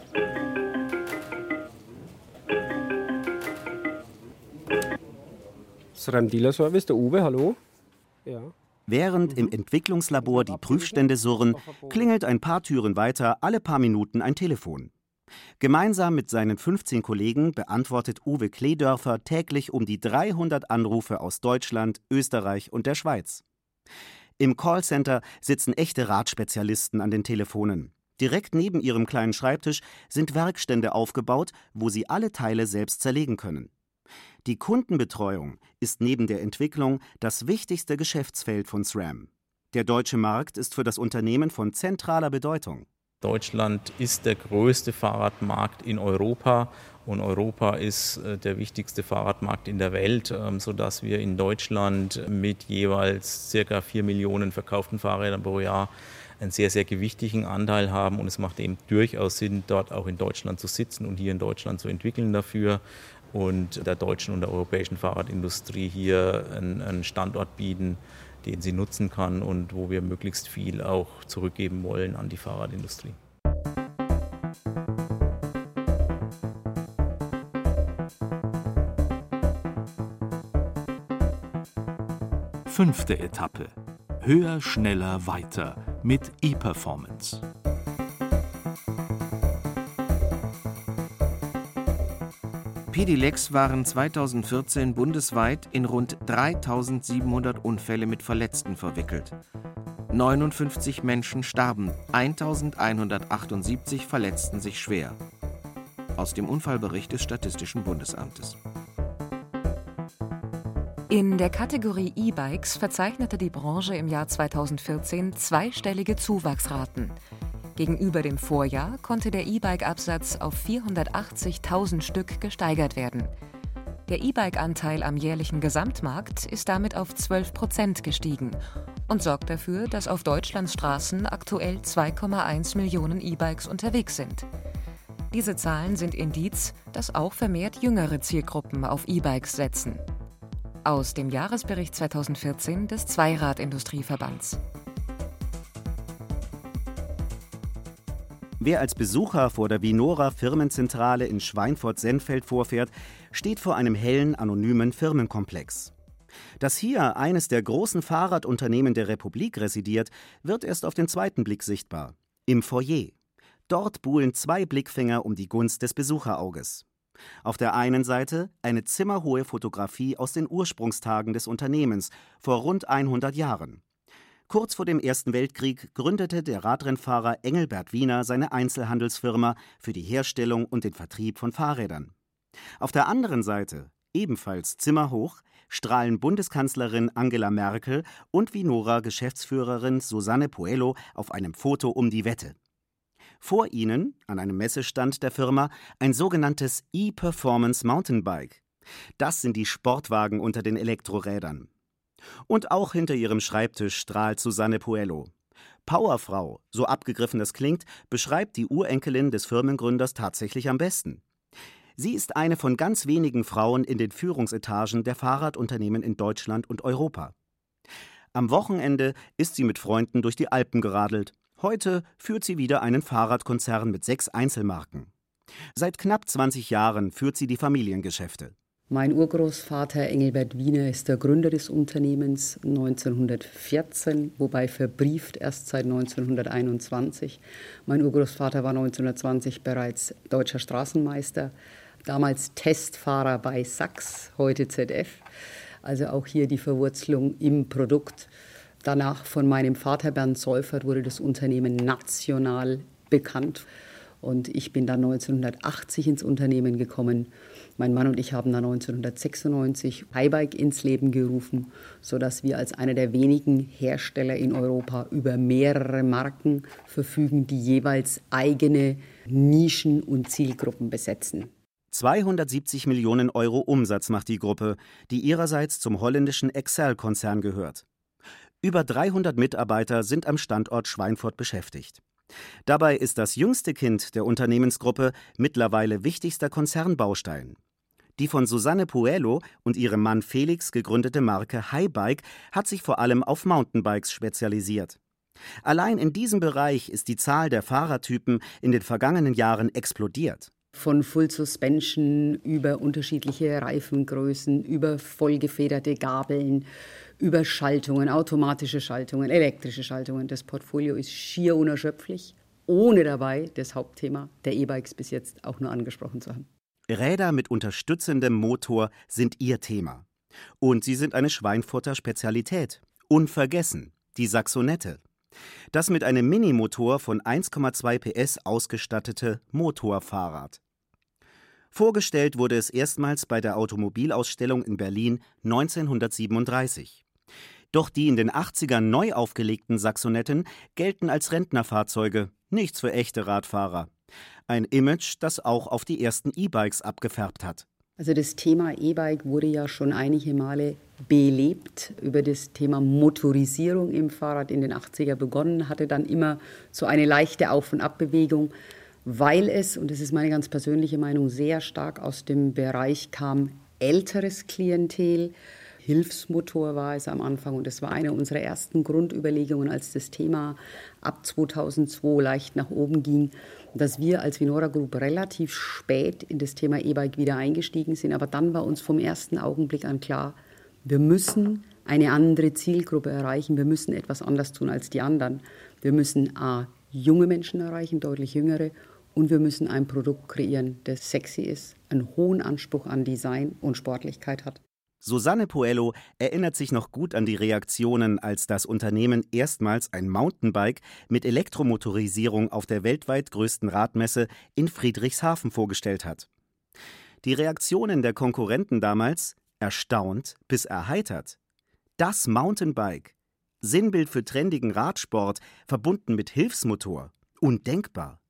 SRAM Dealer Service, der Uwe, hallo. Ja. Während im Entwicklungslabor die Prüfstände surren, klingelt ein paar Türen weiter alle paar Minuten ein Telefon. Gemeinsam mit seinen 15 Kollegen beantwortet Uwe Kledörfer täglich um die 300 Anrufe aus Deutschland, Österreich und der Schweiz. Im Callcenter sitzen echte Radspezialisten an den Telefonen. Direkt neben ihrem kleinen Schreibtisch sind Werkstände aufgebaut, wo sie alle Teile selbst zerlegen können. Die Kundenbetreuung ist neben der Entwicklung das wichtigste Geschäftsfeld von SRAM. Der deutsche Markt ist für das Unternehmen von zentraler Bedeutung. Deutschland ist der größte Fahrradmarkt in Europa und Europa ist äh, der wichtigste Fahrradmarkt in der Welt, ähm, sodass wir in Deutschland mit jeweils circa 4 Millionen verkauften Fahrrädern pro Jahr einen sehr, sehr gewichtigen Anteil haben und es macht eben durchaus Sinn, dort auch in Deutschland zu sitzen und hier in Deutschland zu entwickeln dafür und der deutschen und der europäischen Fahrradindustrie hier einen Standort bieten, den sie nutzen kann und wo wir möglichst viel auch zurückgeben wollen an die Fahrradindustrie. Fünfte Etappe. Höher, schneller, weiter mit E-Performance. Pedilex waren 2014 bundesweit in rund 3700 Unfälle mit Verletzten verwickelt. 59 Menschen starben, 1178 verletzten sich schwer. Aus dem Unfallbericht des Statistischen Bundesamtes. In der Kategorie E-Bikes verzeichnete die Branche im Jahr 2014 zweistellige Zuwachsraten. Gegenüber dem Vorjahr konnte der E-Bike-Absatz auf 480.000 Stück gesteigert werden. Der E-Bike-Anteil am jährlichen Gesamtmarkt ist damit auf 12 Prozent gestiegen und sorgt dafür, dass auf Deutschlands Straßen aktuell 2,1 Millionen E-Bikes unterwegs sind. Diese Zahlen sind Indiz, dass auch vermehrt jüngere Zielgruppen auf E-Bikes setzen. Aus dem Jahresbericht 2014 des Zweiradindustrieverbands. Wer als Besucher vor der Vinora Firmenzentrale in Schweinfurt-Senfeld vorfährt, steht vor einem hellen, anonymen Firmenkomplex. Dass hier eines der großen Fahrradunternehmen der Republik residiert, wird erst auf den zweiten Blick sichtbar. Im Foyer. Dort buhlen zwei Blickfinger um die Gunst des Besucherauges. Auf der einen Seite eine zimmerhohe Fotografie aus den Ursprungstagen des Unternehmens vor rund 100 Jahren. Kurz vor dem Ersten Weltkrieg gründete der Radrennfahrer Engelbert Wiener seine Einzelhandelsfirma für die Herstellung und den Vertrieb von Fahrrädern. Auf der anderen Seite, ebenfalls zimmerhoch, strahlen Bundeskanzlerin Angela Merkel und Vinora-Geschäftsführerin Susanne Puello auf einem Foto um die Wette. Vor ihnen, an einem Messestand der Firma, ein sogenanntes E-Performance Mountainbike. Das sind die Sportwagen unter den Elektrorädern. Und auch hinter ihrem Schreibtisch strahlt Susanne Puello. Powerfrau, so abgegriffen das klingt, beschreibt die Urenkelin des Firmengründers tatsächlich am besten. Sie ist eine von ganz wenigen Frauen in den Führungsetagen der Fahrradunternehmen in Deutschland und Europa. Am Wochenende ist sie mit Freunden durch die Alpen geradelt. Heute führt sie wieder einen Fahrradkonzern mit sechs Einzelmarken. Seit knapp 20 Jahren führt sie die Familiengeschäfte. Mein Urgroßvater Engelbert Wiener ist der Gründer des Unternehmens 1914, wobei verbrieft erst seit 1921. Mein Urgroßvater war 1920 bereits deutscher Straßenmeister, damals Testfahrer bei Sachs, heute ZF. Also auch hier die Verwurzelung im Produkt. Danach von meinem Vater Bernd Seufert wurde das Unternehmen national bekannt. Und ich bin dann 1980 ins Unternehmen gekommen. Mein Mann und ich haben dann 1996 Highbike ins Leben gerufen, sodass wir als einer der wenigen Hersteller in Europa über mehrere Marken verfügen, die jeweils eigene Nischen und Zielgruppen besetzen. 270 Millionen Euro Umsatz macht die Gruppe, die ihrerseits zum holländischen Excel-Konzern gehört. Über 300 Mitarbeiter sind am Standort Schweinfurt beschäftigt. Dabei ist das jüngste Kind der Unternehmensgruppe mittlerweile wichtigster Konzernbaustein. Die von Susanne Puello und ihrem Mann Felix gegründete Marke Highbike hat sich vor allem auf Mountainbikes spezialisiert. Allein in diesem Bereich ist die Zahl der Fahrertypen in den vergangenen Jahren explodiert. Von Full Suspension über unterschiedliche Reifengrößen, über vollgefederte Gabeln, über Schaltungen, automatische Schaltungen, elektrische Schaltungen. Das Portfolio ist schier unerschöpflich, ohne dabei das Hauptthema der E-Bikes bis jetzt auch nur angesprochen zu haben. Räder mit unterstützendem Motor sind ihr Thema. Und sie sind eine Schweinfurter Spezialität. Unvergessen, die Saxonette. Das mit einem Minimotor von 1,2 PS ausgestattete Motorfahrrad. Vorgestellt wurde es erstmals bei der Automobilausstellung in Berlin 1937. Doch die in den 80ern neu aufgelegten Saxonetten gelten als Rentnerfahrzeuge, nichts für echte Radfahrer. Ein Image, das auch auf die ersten E-Bikes abgefärbt hat. Also das Thema E-Bike wurde ja schon einige Male belebt. Über das Thema Motorisierung im Fahrrad in den 80er begonnen, hatte dann immer so eine leichte Auf- und Abbewegung, weil es, und das ist meine ganz persönliche Meinung, sehr stark aus dem Bereich kam, älteres Klientel, Hilfsmotor war es am Anfang und das war eine unserer ersten Grundüberlegungen, als das Thema ab 2002 leicht nach oben ging, dass wir als Vinora Group relativ spät in das Thema E-Bike wieder eingestiegen sind. Aber dann war uns vom ersten Augenblick an klar, wir müssen eine andere Zielgruppe erreichen, wir müssen etwas anders tun als die anderen. Wir müssen A, junge Menschen erreichen, deutlich jüngere, und wir müssen ein Produkt kreieren, das sexy ist, einen hohen Anspruch an Design und Sportlichkeit hat. Susanne Puello erinnert sich noch gut an die Reaktionen, als das Unternehmen erstmals ein Mountainbike mit Elektromotorisierung auf der weltweit größten Radmesse in Friedrichshafen vorgestellt hat. Die Reaktionen der Konkurrenten damals erstaunt bis erheitert. Das Mountainbike, Sinnbild für trendigen Radsport, verbunden mit Hilfsmotor, undenkbar.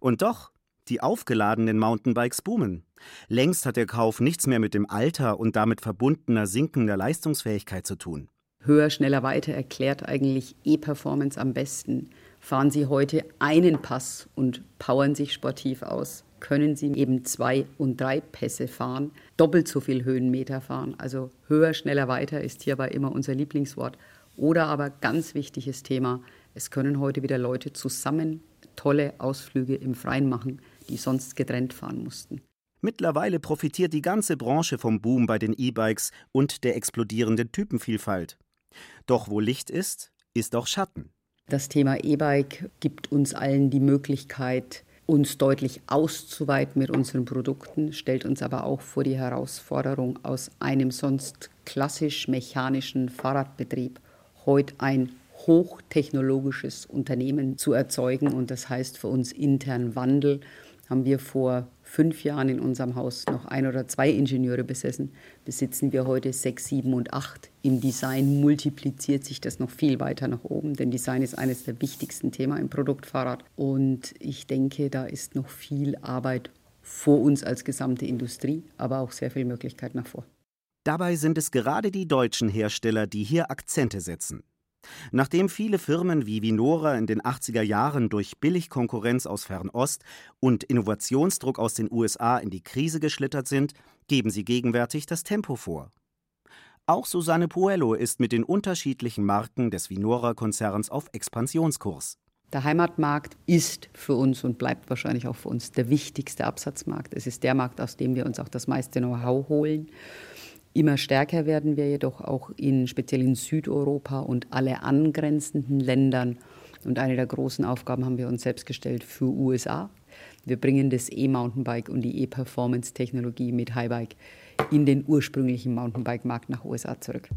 Und doch, die aufgeladenen Mountainbikes boomen. Längst hat der Kauf nichts mehr mit dem Alter und damit verbundener sinkender Leistungsfähigkeit zu tun. Höher, schneller, weiter erklärt eigentlich E-Performance am besten. Fahren Sie heute einen Pass und powern sich sportiv aus, können Sie eben zwei und drei Pässe fahren, doppelt so viel Höhenmeter fahren. Also höher, schneller, weiter ist hierbei immer unser Lieblingswort. Oder aber ganz wichtiges Thema, es können heute wieder Leute zusammen tolle Ausflüge im Freien machen die sonst getrennt fahren mussten. Mittlerweile profitiert die ganze Branche vom Boom bei den E-Bikes und der explodierenden Typenvielfalt. Doch wo Licht ist, ist auch Schatten. Das Thema E-Bike gibt uns allen die Möglichkeit, uns deutlich auszuweiten mit unseren Produkten, stellt uns aber auch vor die Herausforderung, aus einem sonst klassisch mechanischen Fahrradbetrieb heute ein hochtechnologisches Unternehmen zu erzeugen. Und das heißt für uns intern Wandel haben wir vor fünf Jahren in unserem Haus noch ein oder zwei Ingenieure besessen, besitzen wir heute sechs, sieben und acht. Im Design multipliziert sich das noch viel weiter nach oben, denn Design ist eines der wichtigsten Themen im Produktfahrrad. Und ich denke, da ist noch viel Arbeit vor uns als gesamte Industrie, aber auch sehr viel Möglichkeit nach vor. Dabei sind es gerade die deutschen Hersteller, die hier Akzente setzen. Nachdem viele Firmen wie Vinora in den 80er Jahren durch Billigkonkurrenz aus Fernost und Innovationsdruck aus den USA in die Krise geschlittert sind, geben sie gegenwärtig das Tempo vor. Auch Susanne Puello ist mit den unterschiedlichen Marken des Vinora-Konzerns auf Expansionskurs. Der Heimatmarkt ist für uns und bleibt wahrscheinlich auch für uns der wichtigste Absatzmarkt. Es ist der Markt, aus dem wir uns auch das meiste Know-how holen. Immer stärker werden wir jedoch auch in, speziell in Südeuropa und alle angrenzenden Ländern. Und eine der großen Aufgaben haben wir uns selbst gestellt für USA. Wir bringen das E-Mountainbike und die E-Performance-Technologie mit Highbike in den ursprünglichen Mountainbike-Markt nach USA zurück.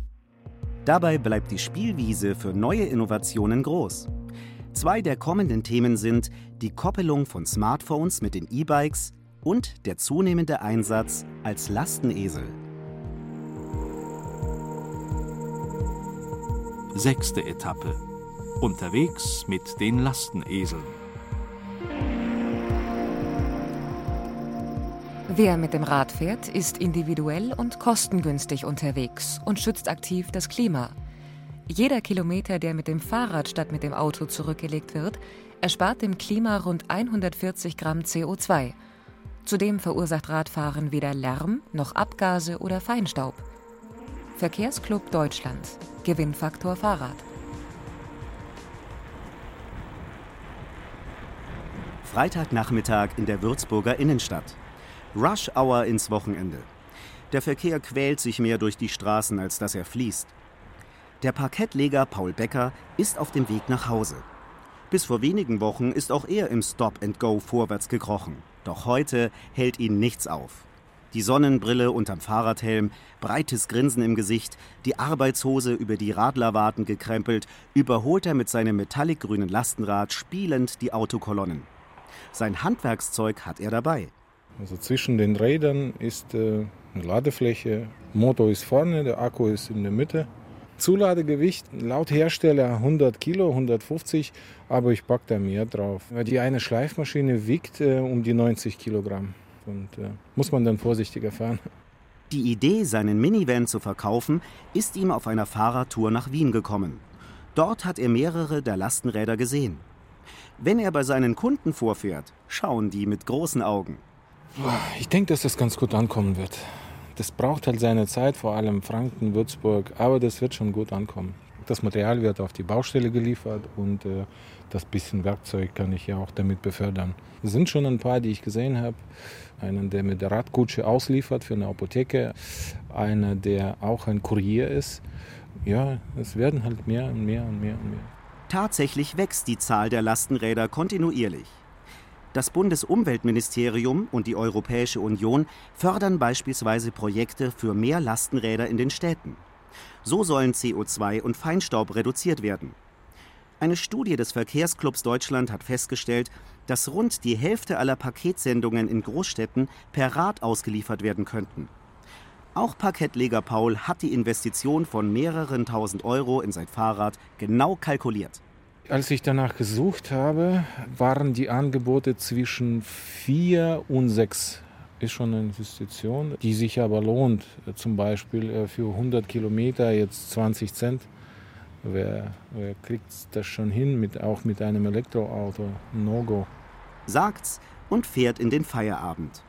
Dabei bleibt die Spielwiese für neue Innovationen groß. Zwei der kommenden Themen sind die Koppelung von Smartphones mit den E-Bikes und der zunehmende Einsatz als Lastenesel. Sechste Etappe. Unterwegs mit den Lasteneseln. Wer mit dem Rad fährt, ist individuell und kostengünstig unterwegs und schützt aktiv das Klima. Jeder Kilometer, der mit dem Fahrrad statt mit dem Auto zurückgelegt wird, erspart dem Klima rund 140 Gramm CO2. Zudem verursacht Radfahren weder Lärm noch Abgase oder Feinstaub. Verkehrsclub Deutschland. Gewinnfaktor Fahrrad. Freitagnachmittag in der Würzburger Innenstadt. Rush Hour ins Wochenende. Der Verkehr quält sich mehr durch die Straßen, als dass er fließt. Der Parkettleger Paul Becker ist auf dem Weg nach Hause. Bis vor wenigen Wochen ist auch er im Stop and Go vorwärts gekrochen. Doch heute hält ihn nichts auf. Die Sonnenbrille unterm Fahrradhelm, breites Grinsen im Gesicht, die Arbeitshose über die Radlerwarten gekrempelt, überholt er mit seinem metallicgrünen Lastenrad spielend die Autokolonnen. Sein Handwerkszeug hat er dabei. Also zwischen den Rädern ist äh, eine Ladefläche, Motor ist vorne, der Akku ist in der Mitte. Zuladegewicht laut Hersteller 100 Kilo, 150, aber ich packe da mehr drauf. Die eine Schleifmaschine wiegt äh, um die 90 Kilogramm und äh, muss man dann vorsichtiger fahren. Die Idee, seinen Minivan zu verkaufen, ist ihm auf einer Fahrradtour nach Wien gekommen. Dort hat er mehrere der Lastenräder gesehen. Wenn er bei seinen Kunden vorfährt, schauen die mit großen Augen. Ich denke, dass das ganz gut ankommen wird. Das braucht halt seine Zeit, vor allem Franken, Würzburg, aber das wird schon gut ankommen. Das Material wird auf die Baustelle geliefert und äh, das bisschen Werkzeug kann ich ja auch damit befördern. Es sind schon ein paar, die ich gesehen habe. Einen, der mit der Radkutsche ausliefert für eine Apotheke, einer, der auch ein Kurier ist. Ja, es werden halt mehr und mehr und mehr und mehr. Tatsächlich wächst die Zahl der Lastenräder kontinuierlich. Das Bundesumweltministerium und die Europäische Union fördern beispielsweise Projekte für mehr Lastenräder in den Städten. So sollen CO2 und Feinstaub reduziert werden. Eine Studie des Verkehrsclubs Deutschland hat festgestellt, dass rund die Hälfte aller Paketsendungen in Großstädten per Rad ausgeliefert werden könnten. Auch Parkettleger Paul hat die Investition von mehreren tausend Euro in sein Fahrrad genau kalkuliert. Als ich danach gesucht habe, waren die Angebote zwischen vier und sechs. Ist schon eine Investition, die sich aber lohnt. Zum Beispiel äh, für 100 Kilometer jetzt 20 Cent. Wer, wer kriegt das schon hin, mit, auch mit einem Elektroauto? No-Go. Sagt's und fährt in den Feierabend.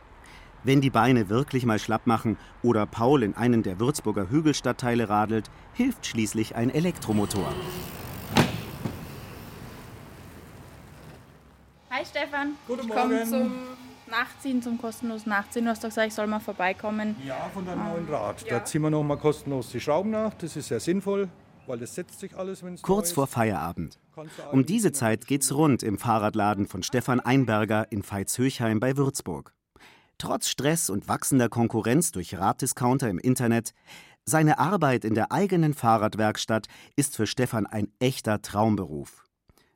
Wenn die Beine wirklich mal schlapp machen oder Paul in einen der Würzburger Hügelstadtteile radelt, hilft schließlich ein Elektromotor. Hi Stefan. Guten ich komme Morgen. zum Nachziehen, zum kostenlosen Nachziehen. Du hast doch gesagt, ich soll mal vorbeikommen. Ja, von deinem Ähm, neuen Rad. ja. Da ziehen wir noch mal kostenlos die Schrauben nach. Das ist sehr sinnvoll, sich alles, Kurz vor Feierabend. Um diese Zeit geht's rund im Fahrradladen von Stefan Einberger in Veitshöchheim bei Würzburg. Trotz Stress und wachsender Konkurrenz durch Raddiscounter im Internet, seine Arbeit in der eigenen Fahrradwerkstatt ist für Stefan ein echter Traumberuf.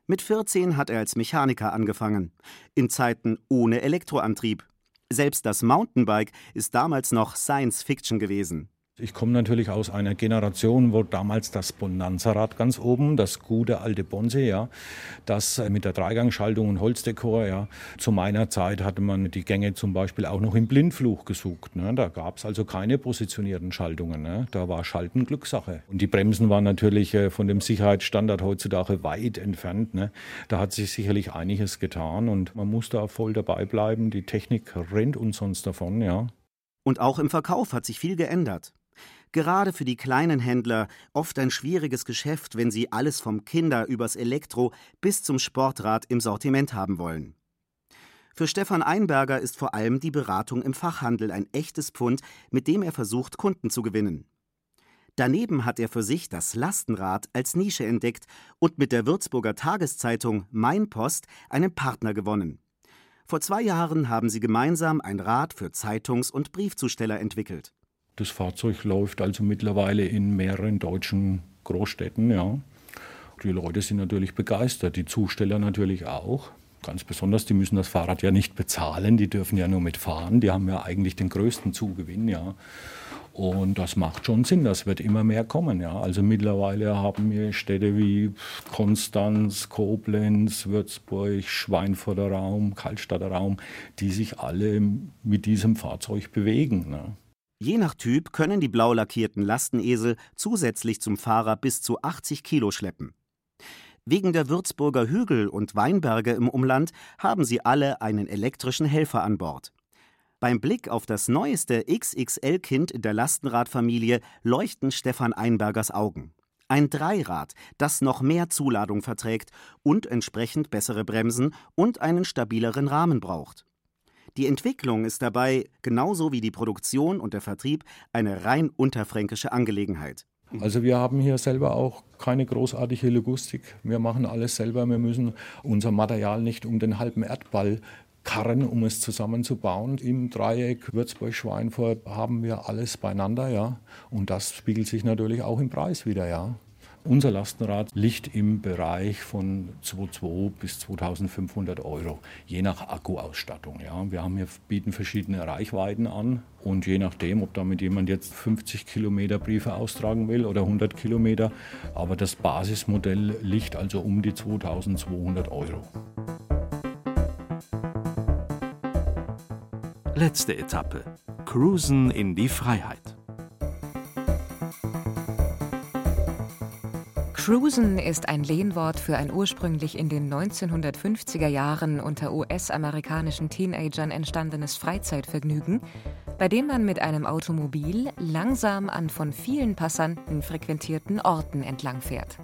Mit 14 hat er als Mechaniker angefangen, in Zeiten ohne Elektroantrieb. Selbst das Mountainbike ist damals noch Science Fiction gewesen. Ich komme natürlich aus einer Generation, wo damals das Bonanza-Rad ganz oben, das gute alte Bonse, ja, das mit der Dreigangschaltung und Holzdekor, ja. Zu meiner Zeit hatte man die Gänge zum Beispiel auch noch im Blindfluch gesucht. Ne? Da gab es also keine positionierten Schaltungen. Ne? Da war Schalten Glückssache. Und die Bremsen waren natürlich äh, von dem Sicherheitsstandard heutzutage weit entfernt. Ne? Da hat sich sicherlich einiges getan und man muss da voll dabei bleiben. Die Technik rennt uns sonst davon, ja. Und auch im Verkauf hat sich viel geändert. Gerade für die kleinen Händler oft ein schwieriges Geschäft, wenn sie alles vom Kinder übers Elektro bis zum Sportrad im Sortiment haben wollen. Für Stefan Einberger ist vor allem die Beratung im Fachhandel ein echtes Pfund, mit dem er versucht, Kunden zu gewinnen. Daneben hat er für sich das Lastenrad als Nische entdeckt und mit der Würzburger Tageszeitung Mein Post einen Partner gewonnen. Vor zwei Jahren haben sie gemeinsam ein Rad für Zeitungs- und Briefzusteller entwickelt. Das Fahrzeug läuft also mittlerweile in mehreren deutschen Großstädten, ja. Die Leute sind natürlich begeistert, die Zusteller natürlich auch. Ganz besonders, die müssen das Fahrrad ja nicht bezahlen, die dürfen ja nur mitfahren, die haben ja eigentlich den größten Zugewinn, ja. Und das macht schon Sinn, das wird immer mehr kommen. Ja. Also mittlerweile haben wir Städte wie Konstanz, Koblenz, Würzburg, Schweinfurter Raum, Kaltstadter Raum, die sich alle mit diesem Fahrzeug bewegen. Ne. Je nach Typ können die blau lackierten Lastenesel zusätzlich zum Fahrer bis zu 80 Kilo schleppen. Wegen der Würzburger Hügel und Weinberge im Umland haben sie alle einen elektrischen Helfer an Bord. Beim Blick auf das neueste XXL-Kind in der Lastenradfamilie leuchten Stefan Einbergers Augen. Ein Dreirad, das noch mehr Zuladung verträgt und entsprechend bessere Bremsen und einen stabileren Rahmen braucht. Die Entwicklung ist dabei, genauso wie die Produktion und der Vertrieb, eine rein unterfränkische Angelegenheit. Also wir haben hier selber auch keine großartige Logistik. Wir machen alles selber. Wir müssen unser Material nicht um den halben Erdball karren, um es zusammenzubauen. Im Dreieck Würzburg-Schweinfurt haben wir alles beieinander, ja. Und das spiegelt sich natürlich auch im Preis wieder, ja. Unser Lastenrad liegt im Bereich von 2.200 bis 2.500 Euro, je nach Akkuausstattung. Ja. Wir haben hier, bieten verschiedene Reichweiten an und je nachdem, ob damit jemand jetzt 50 Kilometer Briefe austragen will oder 100 Kilometer, aber das Basismodell liegt also um die 2.200 Euro. Letzte Etappe. Cruisen in die Freiheit. Cruisen ist ein Lehnwort für ein ursprünglich in den 1950er Jahren unter US-amerikanischen Teenagern entstandenes Freizeitvergnügen, bei dem man mit einem Automobil langsam an von vielen Passanten frequentierten Orten entlangfährt.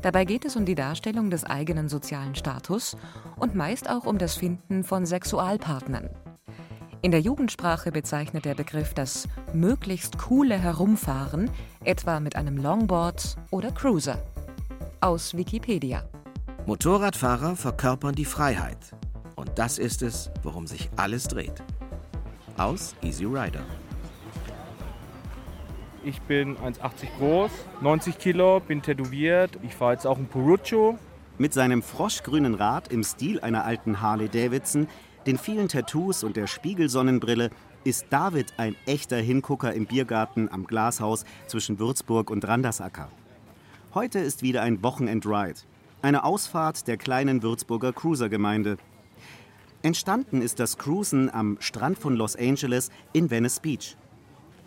Dabei geht es um die Darstellung des eigenen sozialen Status und meist auch um das Finden von Sexualpartnern. In der Jugendsprache bezeichnet der Begriff das möglichst coole Herumfahren, etwa mit einem Longboard oder Cruiser. Aus Wikipedia. Motorradfahrer verkörpern die Freiheit. Und das ist es, worum sich alles dreht. Aus Easy Rider. Ich bin 1,80 groß, 90 Kilo, bin tätowiert. Ich fahre jetzt auch ein Puruccio. Mit seinem froschgrünen Rad im Stil einer alten Harley Davidson den vielen Tattoos und der Spiegelsonnenbrille ist David ein echter Hingucker im Biergarten am Glashaus zwischen Würzburg und Randersacker. Heute ist wieder ein Wochenendride, eine Ausfahrt der kleinen Würzburger Cruiser-Gemeinde. Entstanden ist das Cruisen am Strand von Los Angeles in Venice Beach.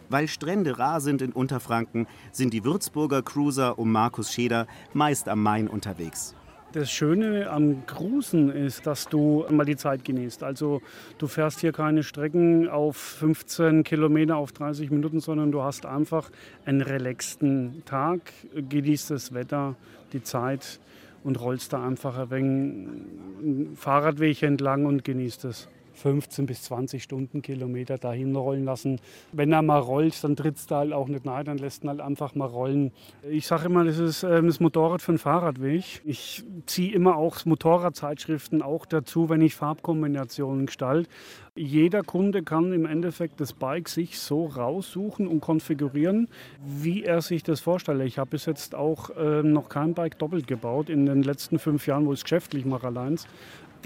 Weil Strände rar sind in Unterfranken, sind die Würzburger Cruiser um Markus Scheder meist am Main unterwegs. Das Schöne am Cruisen ist, dass du mal die Zeit genießt. Also du fährst hier keine Strecken auf 15 Kilometer auf 30 Minuten, sondern du hast einfach einen relaxten Tag, genießt das Wetter, die Zeit und rollst da einfach ein wenig Fahrradweg entlang und genießt es. 15 bis 20 Stundenkilometer dahin rollen lassen. Wenn er mal rollt, dann trittst du halt auch nicht nahe, dann lässt ihn halt einfach mal rollen. Ich sage immer, das ist ähm, das Motorrad für den Fahrradweg. Ich ziehe immer auch Motorradzeitschriften auch dazu, wenn ich Farbkombinationen gestalte. Jeder Kunde kann im Endeffekt das Bike sich so raussuchen und konfigurieren, wie er sich das vorstellt. Ich habe bis jetzt auch äh, noch kein Bike doppelt gebaut in den letzten fünf Jahren, wo ich es geschäftlich mache allein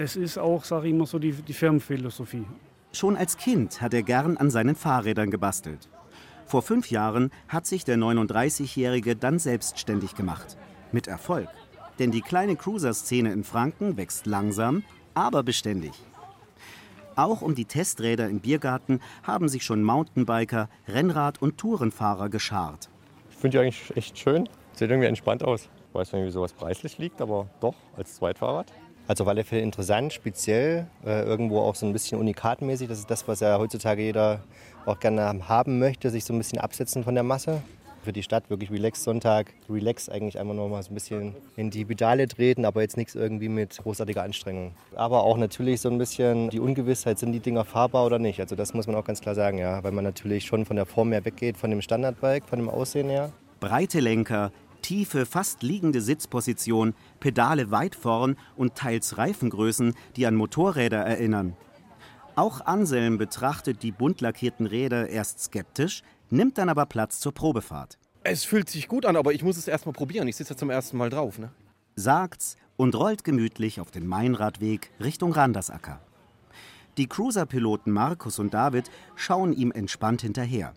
das ist auch, sage ich immer so, die, die Firmenphilosophie. Schon als Kind hat er gern an seinen Fahrrädern gebastelt. Vor fünf Jahren hat sich der 39-Jährige dann selbstständig gemacht. Mit Erfolg. Denn die kleine Cruiser-Szene in Franken wächst langsam, aber beständig. Auch um die Testräder im Biergarten haben sich schon Mountainbiker, Rennrad- und Tourenfahrer geschart. Ich finde die eigentlich echt schön. Sieht irgendwie entspannt aus. Ich weiß nicht, wie sowas preislich liegt, aber doch, als Zweitfahrrad. Also auf alle Fälle interessant, speziell, äh, irgendwo auch so ein bisschen unikatmäßig. Das ist das, was ja heutzutage jeder auch gerne haben möchte, sich so ein bisschen absetzen von der Masse. Für die Stadt wirklich relax Sonntag, relax eigentlich einfach noch mal so ein bisschen in die Pedale treten, aber jetzt nichts irgendwie mit großartiger Anstrengung. Aber auch natürlich so ein bisschen die Ungewissheit, sind die Dinger fahrbar oder nicht. Also das muss man auch ganz klar sagen, ja, weil man natürlich schon von der Form her weggeht, von dem Standardbike, von dem Aussehen her. Breite Lenker, tiefe, fast liegende Sitzposition, Pedale weit vorn und teils Reifengrößen, die an Motorräder erinnern. Auch Anselm betrachtet die bunt lackierten Räder erst skeptisch, nimmt dann aber Platz zur Probefahrt. Es fühlt sich gut an, aber ich muss es erst mal probieren. Ich sitze ja zum ersten Mal drauf. Ne? Sagt's und rollt gemütlich auf den Mainradweg Richtung Randersacker. Die Cruiser-Piloten Markus und David schauen ihm entspannt hinterher.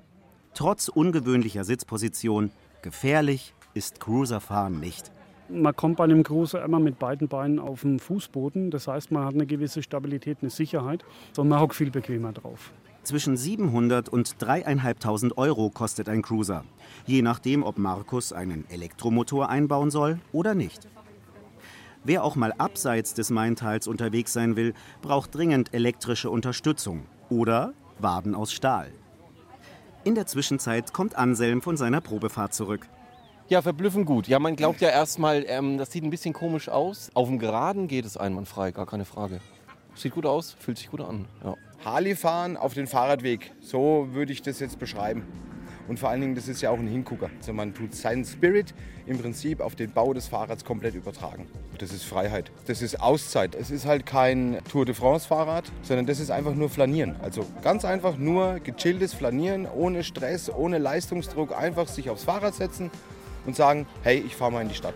Trotz ungewöhnlicher Sitzposition, gefährlich ist Cruiserfahren nicht. Man kommt bei einem Cruiser immer mit beiden Beinen auf dem Fußboden. Das heißt, man hat eine gewisse Stabilität, eine Sicherheit. Und man hockt viel bequemer drauf. Zwischen 700 und 3.500 Euro kostet ein Cruiser. Je nachdem, ob Markus einen Elektromotor einbauen soll oder nicht. Wer auch mal abseits des Maintals unterwegs sein will, braucht dringend elektrische Unterstützung oder Waden aus Stahl. In der Zwischenzeit kommt Anselm von seiner Probefahrt zurück. Ja, verblüffend gut. Ja, man glaubt ja erstmal, ähm, das sieht ein bisschen komisch aus. Auf dem Geraden geht es einwandfrei, gar keine Frage. Sieht gut aus, fühlt sich gut an. Ja. Harley fahren auf den Fahrradweg, so würde ich das jetzt beschreiben. Und vor allen Dingen, das ist ja auch ein Hingucker. Also man tut seinen Spirit im Prinzip auf den Bau des Fahrrads komplett übertragen. Das ist Freiheit. Das ist Auszeit. Es ist halt kein Tour de France Fahrrad, sondern das ist einfach nur Flanieren. Also ganz einfach nur gechilltes Flanieren, ohne Stress, ohne Leistungsdruck. Einfach sich aufs Fahrrad setzen und sagen, hey, ich fahre mal in die Stadt.